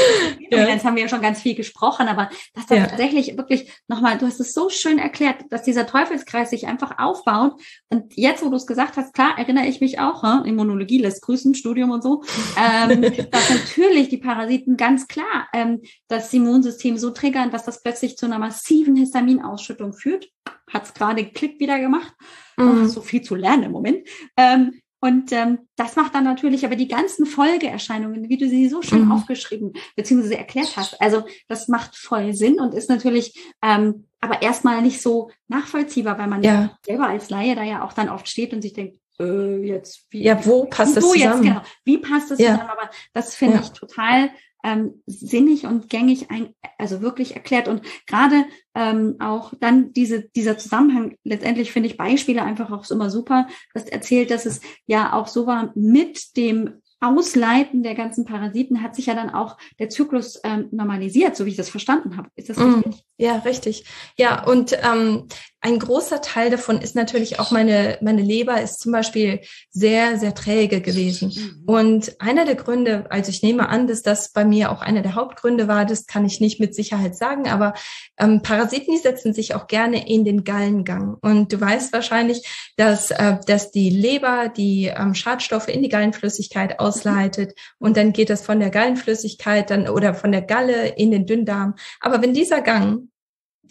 ja. Jetzt haben wir ja schon ganz viel gesprochen, aber dass das ja. tatsächlich wirklich nochmal, du hast es so schön erklärt, dass dieser Teufelskreis sich einfach aufbaut. Und jetzt, wo du es gesagt hast, klar, erinnere ich mich auch, hm? Immunologie lässt grüßen, Studium und so, ähm, dass natürlich die Parasiten ganz klar ähm, das Immunsystem so triggern, dass das plötzlich zu einer massiven Histaminausschüttung führt. Hat es gerade Klick wieder gemacht. Mhm. So viel zu lernen im Moment. Ähm, und ähm, das macht dann natürlich aber die ganzen Folgeerscheinungen, wie du sie so schön mhm. aufgeschrieben bzw. erklärt hast. Also das macht voll Sinn und ist natürlich ähm, aber erstmal nicht so nachvollziehbar, weil man ja. selber als Laie da ja auch dann oft steht und sich denkt, äh, jetzt wie ja wo passt das zusammen? Jetzt, genau, wie passt das ja. zusammen? Aber das finde ja. ich total ähm, sinnig und gängig, ein, also wirklich erklärt. Und gerade ähm, auch dann diese, dieser Zusammenhang, letztendlich finde ich Beispiele einfach auch immer super, das erzählt, dass es ja auch so war mit dem Ausleiten der ganzen Parasiten hat sich ja dann auch der Zyklus ähm, normalisiert, so wie ich das verstanden habe. Ist das mm, richtig? Ja, richtig. Ja, und ähm, ein großer Teil davon ist natürlich auch meine, meine Leber ist zum Beispiel sehr, sehr träge gewesen. Mhm. Und einer der Gründe, also ich nehme an, dass das bei mir auch einer der Hauptgründe war, das kann ich nicht mit Sicherheit sagen, aber ähm, Parasiten, die setzen sich auch gerne in den Gallengang. Und du weißt wahrscheinlich, dass, äh, dass die Leber die ähm, Schadstoffe in die Gallenflüssigkeit ausleitet und dann geht das von der Gallenflüssigkeit dann oder von der Galle in den Dünndarm. Aber wenn dieser Gang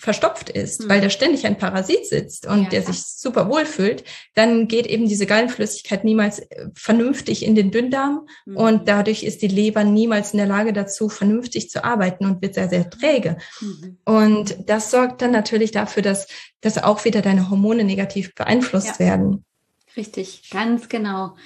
verstopft ist, mhm. weil da ständig ein Parasit sitzt und ja, der sich super wohl fühlt, dann geht eben diese Gallenflüssigkeit niemals äh, vernünftig in den Dünndarm mhm. und dadurch ist die Leber niemals in der Lage dazu, vernünftig zu arbeiten und wird sehr, sehr träge. Mhm. Und das sorgt dann natürlich dafür, dass, dass auch wieder deine Hormone negativ beeinflusst ja. werden. Richtig, ganz genau.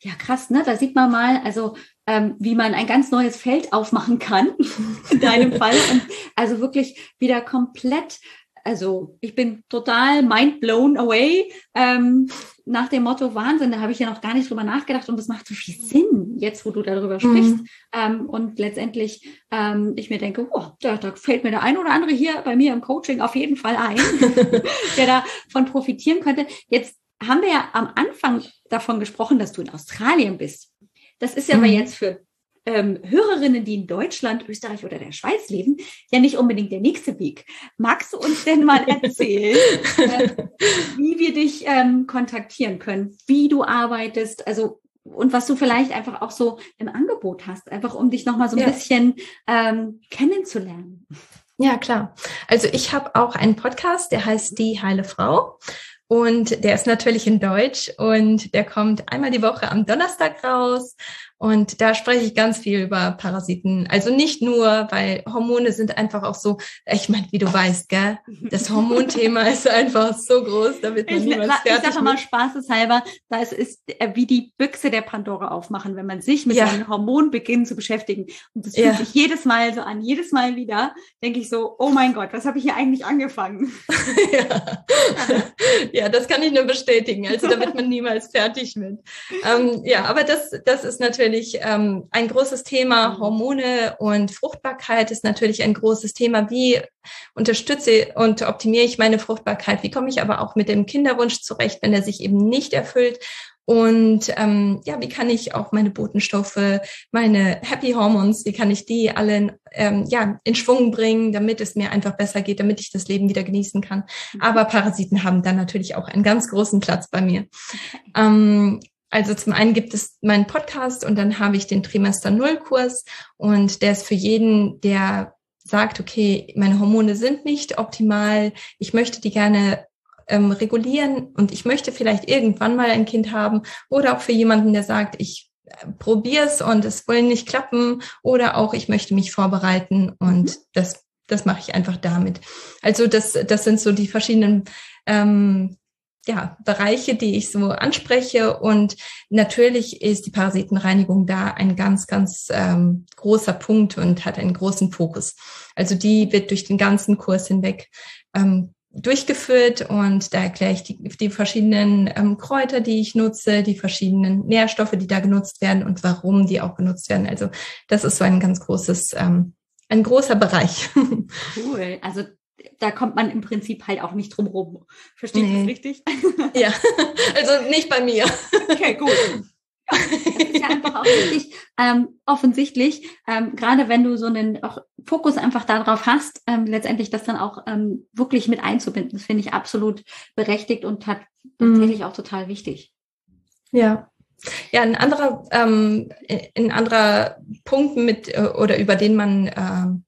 Ja, krass, ne? Da sieht man mal, also ähm, wie man ein ganz neues Feld aufmachen kann, in deinem Fall. Und also wirklich wieder komplett, also ich bin total mind blown away. Ähm, nach dem Motto Wahnsinn, da habe ich ja noch gar nicht drüber nachgedacht und das macht so viel Sinn, jetzt wo du darüber sprichst. Mhm. Ähm, und letztendlich ähm, ich mir denke, oh, da, da fällt mir der ein oder andere hier bei mir im Coaching auf jeden Fall ein, der davon profitieren könnte. Jetzt haben wir ja am Anfang davon gesprochen, dass du in Australien bist. Das ist ja mhm. aber jetzt für ähm, Hörerinnen, die in Deutschland, Österreich oder der Schweiz leben, ja nicht unbedingt der nächste Weg. Magst du uns denn mal erzählen, äh, wie wir dich ähm, kontaktieren können, wie du arbeitest, also und was du vielleicht einfach auch so im Angebot hast, einfach um dich nochmal so ein ja. bisschen ähm, kennenzulernen. Ja, klar. Also ich habe auch einen Podcast, der heißt Die Heile Frau. Und der ist natürlich in Deutsch und der kommt einmal die Woche am Donnerstag raus. Und da spreche ich ganz viel über Parasiten. Also nicht nur, weil Hormone sind einfach auch so, ich meine, wie du weißt, gell, das Hormonthema ist einfach so groß, damit man niemals ich, fertig Ich sage mal spaßeshalber, das ist äh, wie die Büchse der Pandora aufmachen, wenn man sich mit ja. seinen Hormonen beginnt zu beschäftigen. Und das fühlt ja. sich jedes Mal so an, jedes Mal wieder denke ich so, oh mein Gott, was habe ich hier eigentlich angefangen? ja. ja, das kann ich nur bestätigen. Also da wird man niemals fertig mit. Ähm, ja, aber das, das ist natürlich natürlich ähm, ein großes Thema. Mhm. Hormone und Fruchtbarkeit ist natürlich ein großes Thema. Wie unterstütze und optimiere ich meine Fruchtbarkeit? Wie komme ich aber auch mit dem Kinderwunsch zurecht, wenn er sich eben nicht erfüllt? Und ähm, ja, wie kann ich auch meine Botenstoffe, meine Happy Hormones, wie kann ich die alle ähm, ja in Schwung bringen, damit es mir einfach besser geht, damit ich das Leben wieder genießen kann. Mhm. Aber Parasiten haben dann natürlich auch einen ganz großen Platz bei mir. Ähm, also zum einen gibt es meinen Podcast und dann habe ich den Trimester Null Kurs und der ist für jeden, der sagt, okay, meine Hormone sind nicht optimal, ich möchte die gerne ähm, regulieren und ich möchte vielleicht irgendwann mal ein Kind haben oder auch für jemanden, der sagt, ich äh, probiere es und es will nicht klappen oder auch ich möchte mich vorbereiten und mhm. das das mache ich einfach damit. Also das das sind so die verschiedenen ähm, ja, Bereiche, die ich so anspreche. Und natürlich ist die Parasitenreinigung da ein ganz, ganz ähm, großer Punkt und hat einen großen Fokus. Also die wird durch den ganzen Kurs hinweg ähm, durchgeführt und da erkläre ich die, die verschiedenen ähm, Kräuter, die ich nutze, die verschiedenen Nährstoffe, die da genutzt werden und warum die auch genutzt werden. Also das ist so ein ganz großes, ähm, ein großer Bereich. Cool. Also da kommt man im Prinzip halt auch nicht drum rum. Verstehe ich nee. das richtig? Ja, also nicht bei mir. Okay, gut. Das ist ja einfach auch richtig ähm, offensichtlich, ähm, gerade wenn du so einen auch Fokus einfach darauf hast, ähm, letztendlich das dann auch ähm, wirklich mit einzubinden. Das finde ich absolut berechtigt und hat mhm. tatsächlich auch total wichtig. Ja. Ja, ein anderer, ähm, ein anderer Punkt mit äh, oder über den man äh,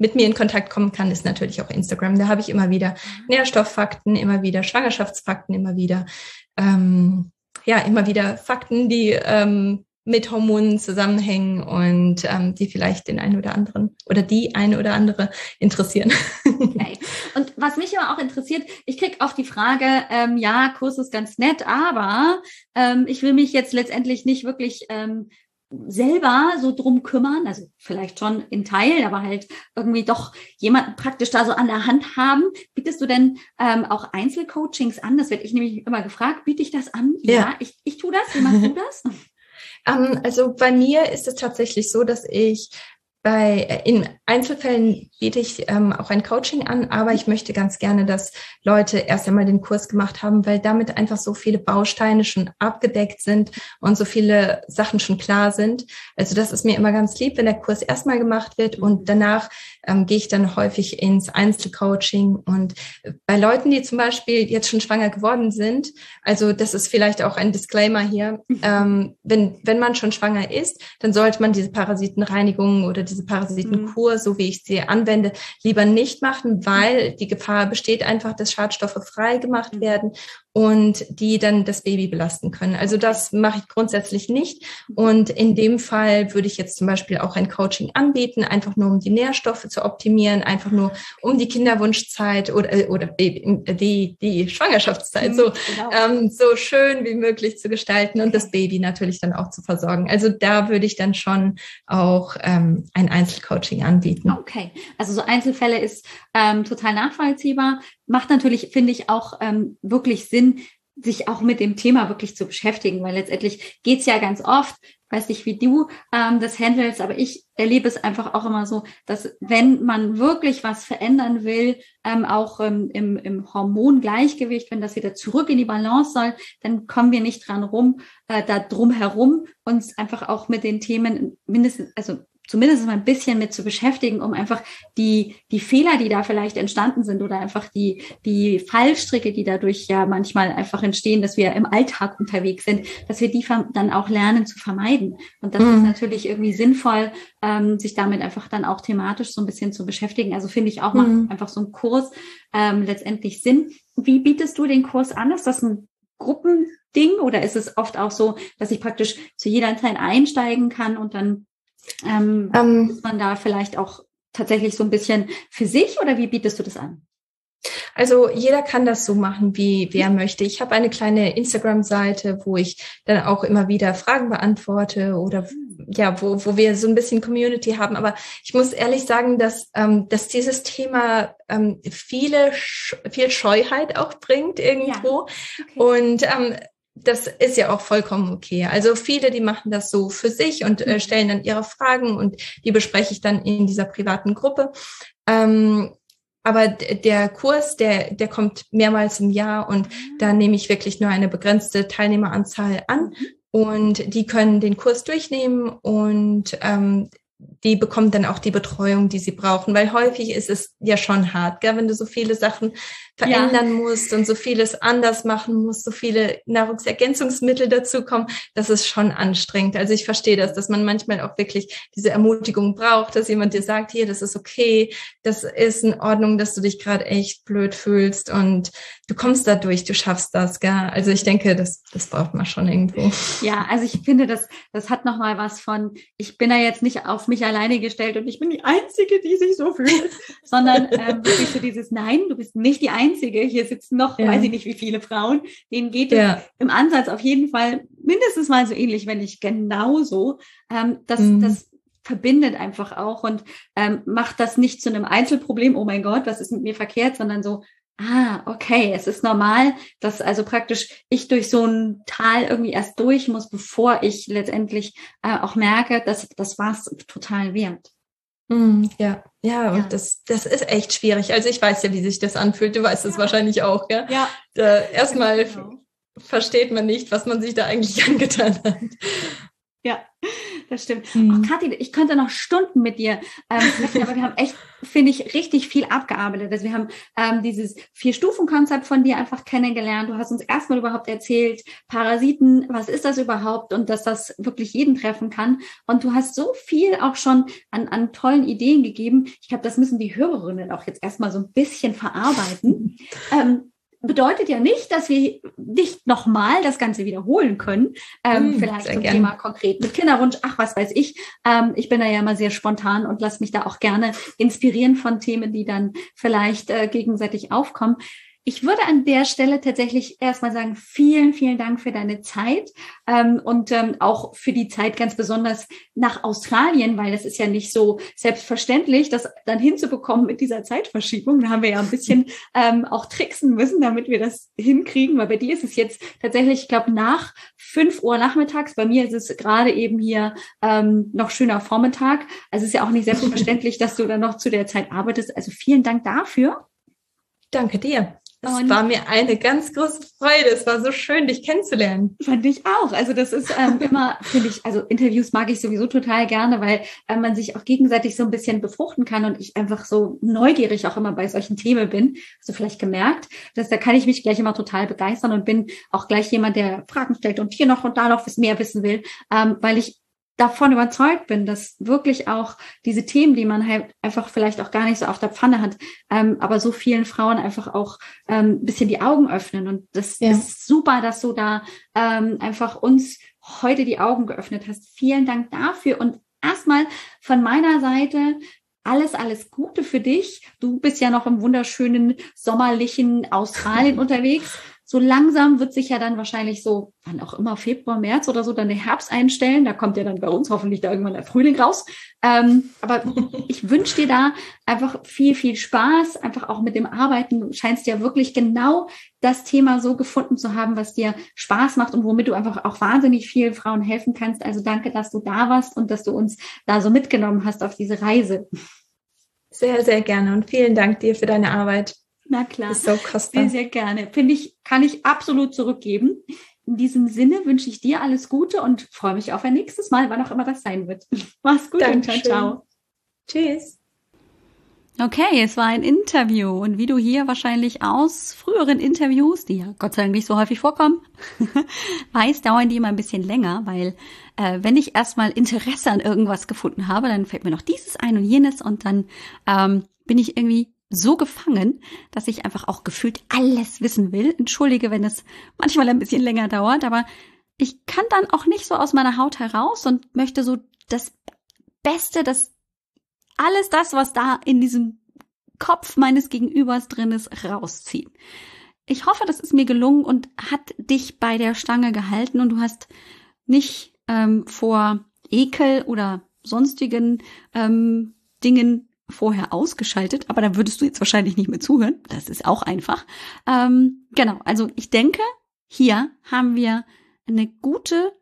mit mir in Kontakt kommen kann, ist natürlich auch Instagram. Da habe ich immer wieder. Nährstofffakten, immer wieder Schwangerschaftsfakten, immer wieder ähm, ja immer wieder Fakten, die ähm, mit Hormonen zusammenhängen und ähm, die vielleicht den einen oder anderen oder die eine oder andere interessieren. Okay. Und was mich aber auch interessiert, ich krieg oft die Frage, ähm, ja, Kurs ist ganz nett, aber ähm, ich will mich jetzt letztendlich nicht wirklich ähm, selber so drum kümmern, also vielleicht schon in Teilen, aber halt irgendwie doch jemanden praktisch da so an der Hand haben. Bietest du denn ähm, auch Einzelcoachings an? Das werde ich nämlich immer gefragt. Biete ich das an? Ja, ja ich, ich tue das. Wie machst du das? Ähm, also bei mir ist es tatsächlich so, dass ich bei, äh, in Einzelfällen biete ich ähm, auch ein Coaching an, aber ich möchte ganz gerne, dass Leute erst einmal den Kurs gemacht haben, weil damit einfach so viele Bausteine schon abgedeckt sind und so viele Sachen schon klar sind. Also das ist mir immer ganz lieb, wenn der Kurs erstmal gemacht wird und danach ähm, gehe ich dann häufig ins Einzelcoaching. Und bei Leuten, die zum Beispiel jetzt schon schwanger geworden sind, also das ist vielleicht auch ein Disclaimer hier, ähm, wenn, wenn man schon schwanger ist, dann sollte man diese Parasitenreinigung oder diese Parasitenkur, mhm. so wie ich sie anwende, lieber nicht machen, weil die Gefahr besteht einfach, dass Schadstoffe frei gemacht mhm. werden und die dann das Baby belasten können. Also das mache ich grundsätzlich nicht. Und in dem Fall würde ich jetzt zum Beispiel auch ein Coaching anbieten, einfach nur um die Nährstoffe zu optimieren, einfach nur um die Kinderwunschzeit oder, äh, oder die, die Schwangerschaftszeit so, genau. ähm, so schön wie möglich zu gestalten und das Baby natürlich dann auch zu versorgen. Also da würde ich dann schon auch ähm, ein Einzelcoaching anbieten. Okay, also so Einzelfälle ist ähm, total nachvollziehbar macht natürlich, finde ich, auch ähm, wirklich Sinn, sich auch mit dem Thema wirklich zu beschäftigen, weil letztendlich geht's ja ganz oft, weiß nicht, wie du ähm, das handelst, aber ich erlebe es einfach auch immer so, dass wenn man wirklich was verändern will, ähm, auch ähm, im, im Hormongleichgewicht, wenn das wieder zurück in die Balance soll, dann kommen wir nicht dran rum, äh, da drum herum, uns einfach auch mit den Themen mindestens, also zumindest mal ein bisschen mit zu beschäftigen, um einfach die, die Fehler, die da vielleicht entstanden sind oder einfach die, die Fallstricke, die dadurch ja manchmal einfach entstehen, dass wir im Alltag unterwegs sind, dass wir die dann auch lernen zu vermeiden. Und das mhm. ist natürlich irgendwie sinnvoll, ähm, sich damit einfach dann auch thematisch so ein bisschen zu beschäftigen. Also finde ich auch mhm. macht einfach so ein Kurs ähm, letztendlich Sinn. Wie bietest du den Kurs an? Ist das ein Gruppending oder ist es oft auch so, dass ich praktisch zu jeder Zeit einsteigen kann und dann ähm, ähm, ist man da vielleicht auch tatsächlich so ein bisschen für sich oder wie bietest du das an? Also jeder kann das so machen, wie wer möchte. Ich habe eine kleine Instagram-Seite, wo ich dann auch immer wieder Fragen beantworte oder ja, wo, wo wir so ein bisschen Community haben. Aber ich muss ehrlich sagen, dass, ähm, dass dieses Thema ähm, viele viel Scheuheit auch bringt irgendwo. Ja. Okay. Und ähm, das ist ja auch vollkommen okay. Also viele, die machen das so für sich und äh, mhm. stellen dann ihre Fragen und die bespreche ich dann in dieser privaten Gruppe. Ähm, aber der Kurs, der, der kommt mehrmals im Jahr und da mhm. nehme ich wirklich nur eine begrenzte Teilnehmeranzahl an mhm. und die können den Kurs durchnehmen und ähm, die bekommen dann auch die Betreuung, die sie brauchen, weil häufig ist es ja schon hart, gell, wenn du so viele Sachen verändern ja. musst und so vieles anders machen musst, so viele Nahrungsergänzungsmittel dazukommen, das ist schon anstrengend. Also ich verstehe das, dass man manchmal auch wirklich diese Ermutigung braucht, dass jemand dir sagt, hier, das ist okay, das ist in Ordnung, dass du dich gerade echt blöd fühlst und du kommst da durch, du schaffst das, gell? Also ich denke, das, das braucht man schon irgendwo. Ja, also ich finde, das, das hat nochmal was von, ich bin da jetzt nicht auf mich alleine gestellt und ich bin die Einzige, die sich so fühlt, sondern ähm, wirklich so dieses Nein, du bist nicht die Einzige, einzige. Hier sitzen noch, ja. weiß ich nicht, wie viele Frauen. Denen geht ja. es im Ansatz auf jeden Fall mindestens mal so ähnlich, wenn nicht genauso. Ähm, das, mhm. das verbindet einfach auch und ähm, macht das nicht zu einem Einzelproblem, oh mein Gott, was ist mit mir verkehrt, sondern so, ah, okay, es ist normal, dass also praktisch ich durch so ein Tal irgendwie erst durch muss, bevor ich letztendlich äh, auch merke, dass das war's total wert. Mm, ja, ja, und das, das ist echt schwierig. Also ich weiß ja, wie sich das anfühlt. Du weißt es ja. wahrscheinlich auch, gell? Ja. Erstmal genau. versteht man nicht, was man sich da eigentlich angetan hat. Ja, das stimmt. Mhm. Oh, Kathi, ich könnte noch Stunden mit dir ähm, sprechen, aber wir haben echt, finde ich, richtig viel abgearbeitet. Also wir haben ähm, dieses Vier-Stufen-Konzept von dir einfach kennengelernt. Du hast uns erstmal überhaupt erzählt, Parasiten, was ist das überhaupt und dass das wirklich jeden treffen kann. Und du hast so viel auch schon an, an tollen Ideen gegeben. Ich glaube, das müssen die Hörerinnen auch jetzt erstmal so ein bisschen verarbeiten. Ähm, bedeutet ja nicht, dass wir nicht nochmal das Ganze wiederholen können. Ähm, mm, vielleicht zum gern. Thema konkret mit Kinderwunsch, ach, was weiß ich. Ähm, ich bin da ja immer sehr spontan und lasse mich da auch gerne inspirieren von Themen, die dann vielleicht äh, gegenseitig aufkommen. Ich würde an der Stelle tatsächlich erstmal sagen, vielen, vielen Dank für deine Zeit ähm, und ähm, auch für die Zeit ganz besonders nach Australien, weil das ist ja nicht so selbstverständlich, das dann hinzubekommen mit dieser Zeitverschiebung. Da haben wir ja ein bisschen ähm, auch tricksen müssen, damit wir das hinkriegen, weil bei dir ist es jetzt tatsächlich, ich glaube, nach fünf Uhr nachmittags. Bei mir ist es gerade eben hier ähm, noch schöner Vormittag. Also es ist ja auch nicht selbstverständlich, dass du dann noch zu der Zeit arbeitest. Also vielen Dank dafür. Danke dir. Es war mir eine ganz große Freude. Es war so schön, dich kennenzulernen. Fand ich auch. Also das ist ähm, immer, finde ich, also Interviews mag ich sowieso total gerne, weil äh, man sich auch gegenseitig so ein bisschen befruchten kann und ich einfach so neugierig auch immer bei solchen Themen bin. Hast du vielleicht gemerkt, dass da kann ich mich gleich immer total begeistern und bin auch gleich jemand, der Fragen stellt und hier noch und da noch was mehr wissen will, ähm, weil ich davon überzeugt bin, dass wirklich auch diese Themen, die man halt einfach vielleicht auch gar nicht so auf der Pfanne hat, ähm, aber so vielen Frauen einfach auch ähm, ein bisschen die Augen öffnen. Und das ja. ist super, dass du da ähm, einfach uns heute die Augen geöffnet hast. Vielen Dank dafür. Und erstmal von meiner Seite alles, alles Gute für dich. Du bist ja noch im wunderschönen sommerlichen Australien unterwegs so langsam wird sich ja dann wahrscheinlich so, wann auch immer, Februar, März oder so, dann der Herbst einstellen. Da kommt ja dann bei uns hoffentlich da irgendwann der Frühling raus. Ähm, aber ich wünsche dir da einfach viel, viel Spaß, einfach auch mit dem Arbeiten. Du scheinst ja wirklich genau das Thema so gefunden zu haben, was dir Spaß macht und womit du einfach auch wahnsinnig vielen Frauen helfen kannst. Also danke, dass du da warst und dass du uns da so mitgenommen hast auf diese Reise. Sehr, sehr gerne und vielen Dank dir für deine Arbeit. Na klar. Ist so kostbar. Sehr, sehr gerne. Finde ich, kann ich absolut zurückgeben. In diesem Sinne wünsche ich dir alles Gute und freue mich auf ein nächstes Mal, wann auch immer das sein wird. Mach's gut Dankeschön. und ciao, ciao. Tschüss. Okay, es war ein Interview und wie du hier wahrscheinlich aus früheren Interviews, die ja Gott sei Dank nicht so häufig vorkommen, weißt, dauern die immer ein bisschen länger, weil äh, wenn ich erstmal Interesse an irgendwas gefunden habe, dann fällt mir noch dieses ein und jenes und dann ähm, bin ich irgendwie so gefangen, dass ich einfach auch gefühlt alles wissen will. Entschuldige, wenn es manchmal ein bisschen länger dauert, aber ich kann dann auch nicht so aus meiner Haut heraus und möchte so das Beste, das alles das, was da in diesem Kopf meines Gegenübers drin ist, rausziehen. Ich hoffe, das ist mir gelungen und hat dich bei der Stange gehalten und du hast nicht ähm, vor Ekel oder sonstigen ähm, Dingen vorher ausgeschaltet, aber da würdest du jetzt wahrscheinlich nicht mehr zuhören. Das ist auch einfach. Ähm, genau, also ich denke, hier haben wir eine gute,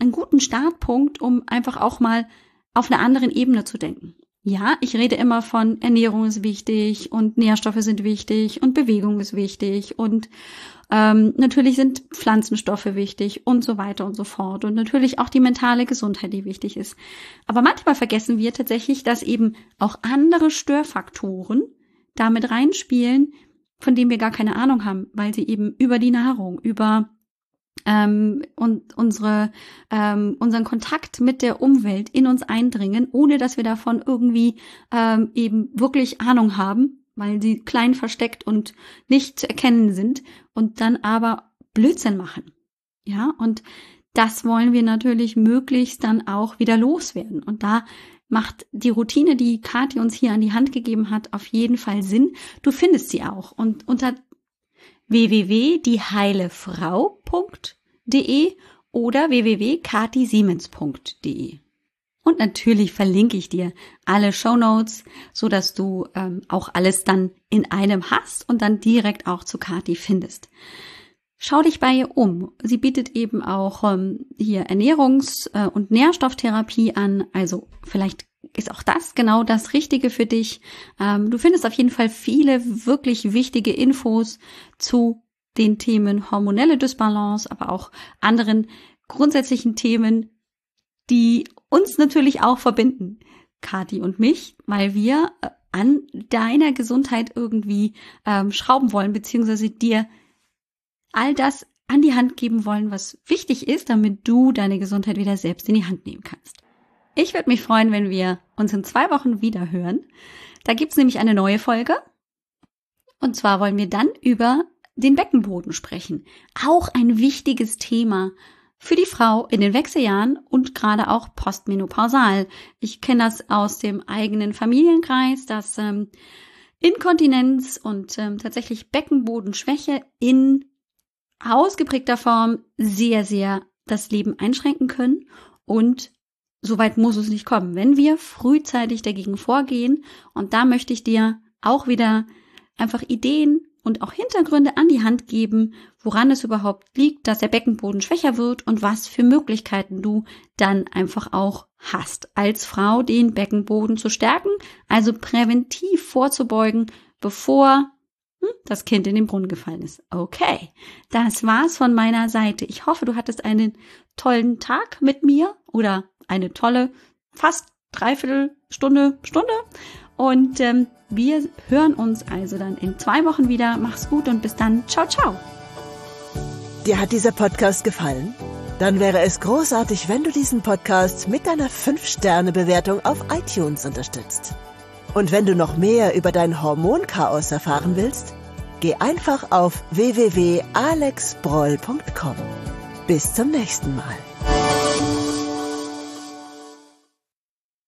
einen guten Startpunkt, um einfach auch mal auf einer anderen Ebene zu denken. Ja, ich rede immer von Ernährung ist wichtig und Nährstoffe sind wichtig und Bewegung ist wichtig und ähm, natürlich sind Pflanzenstoffe wichtig und so weiter und so fort. Und natürlich auch die mentale Gesundheit, die wichtig ist. Aber manchmal vergessen wir tatsächlich, dass eben auch andere Störfaktoren damit reinspielen, von denen wir gar keine Ahnung haben, weil sie eben über die Nahrung, über ähm, und unsere ähm, unseren Kontakt mit der Umwelt in uns eindringen, ohne dass wir davon irgendwie ähm, eben wirklich Ahnung haben, weil sie klein versteckt und nicht zu erkennen sind und dann aber Blödsinn machen. Ja, und das wollen wir natürlich möglichst dann auch wieder loswerden. Und da macht die Routine, die Kathi uns hier an die Hand gegeben hat, auf jeden Fall Sinn. Du findest sie auch. Und unter www.dieheilefrau.de oder www.katisiemens.de. Und natürlich verlinke ich dir alle Show Notes, so dass du ähm, auch alles dann in einem hast und dann direkt auch zu Kati findest. Schau dich bei ihr um. Sie bietet eben auch ähm, hier Ernährungs- äh, und Nährstofftherapie an. Also vielleicht ist auch das genau das Richtige für dich. Ähm, du findest auf jeden Fall viele wirklich wichtige Infos zu den Themen hormonelle Dysbalance, aber auch anderen grundsätzlichen Themen, die uns natürlich auch verbinden, Kati und mich, weil wir äh, an deiner Gesundheit irgendwie ähm, schrauben wollen, beziehungsweise dir all das an die Hand geben wollen, was wichtig ist, damit du deine Gesundheit wieder selbst in die Hand nehmen kannst. Ich würde mich freuen, wenn wir uns in zwei Wochen wieder hören. Da gibt's nämlich eine neue Folge. Und zwar wollen wir dann über den Beckenboden sprechen. Auch ein wichtiges Thema für die Frau in den Wechseljahren und gerade auch postmenopausal. Ich kenne das aus dem eigenen Familienkreis, dass ähm, Inkontinenz und ähm, tatsächlich Beckenbodenschwäche in ausgeprägter Form sehr, sehr das Leben einschränken können und Soweit muss es nicht kommen, wenn wir frühzeitig dagegen vorgehen. Und da möchte ich dir auch wieder einfach Ideen und auch Hintergründe an die Hand geben, woran es überhaupt liegt, dass der Beckenboden schwächer wird und was für Möglichkeiten du dann einfach auch hast, als Frau den Beckenboden zu stärken, also präventiv vorzubeugen, bevor hm, das Kind in den Brunnen gefallen ist. Okay, das war's von meiner Seite. Ich hoffe, du hattest einen tollen Tag mit mir oder eine tolle, fast dreiviertel Stunde, Stunde und ähm, wir hören uns also dann in zwei Wochen wieder. Mach's gut und bis dann. Ciao, ciao. Dir hat dieser Podcast gefallen? Dann wäre es großartig, wenn du diesen Podcast mit deiner 5-Sterne-Bewertung auf iTunes unterstützt. Und wenn du noch mehr über dein Hormonchaos erfahren willst, geh einfach auf www.alexbroll.com. Bis zum nächsten Mal.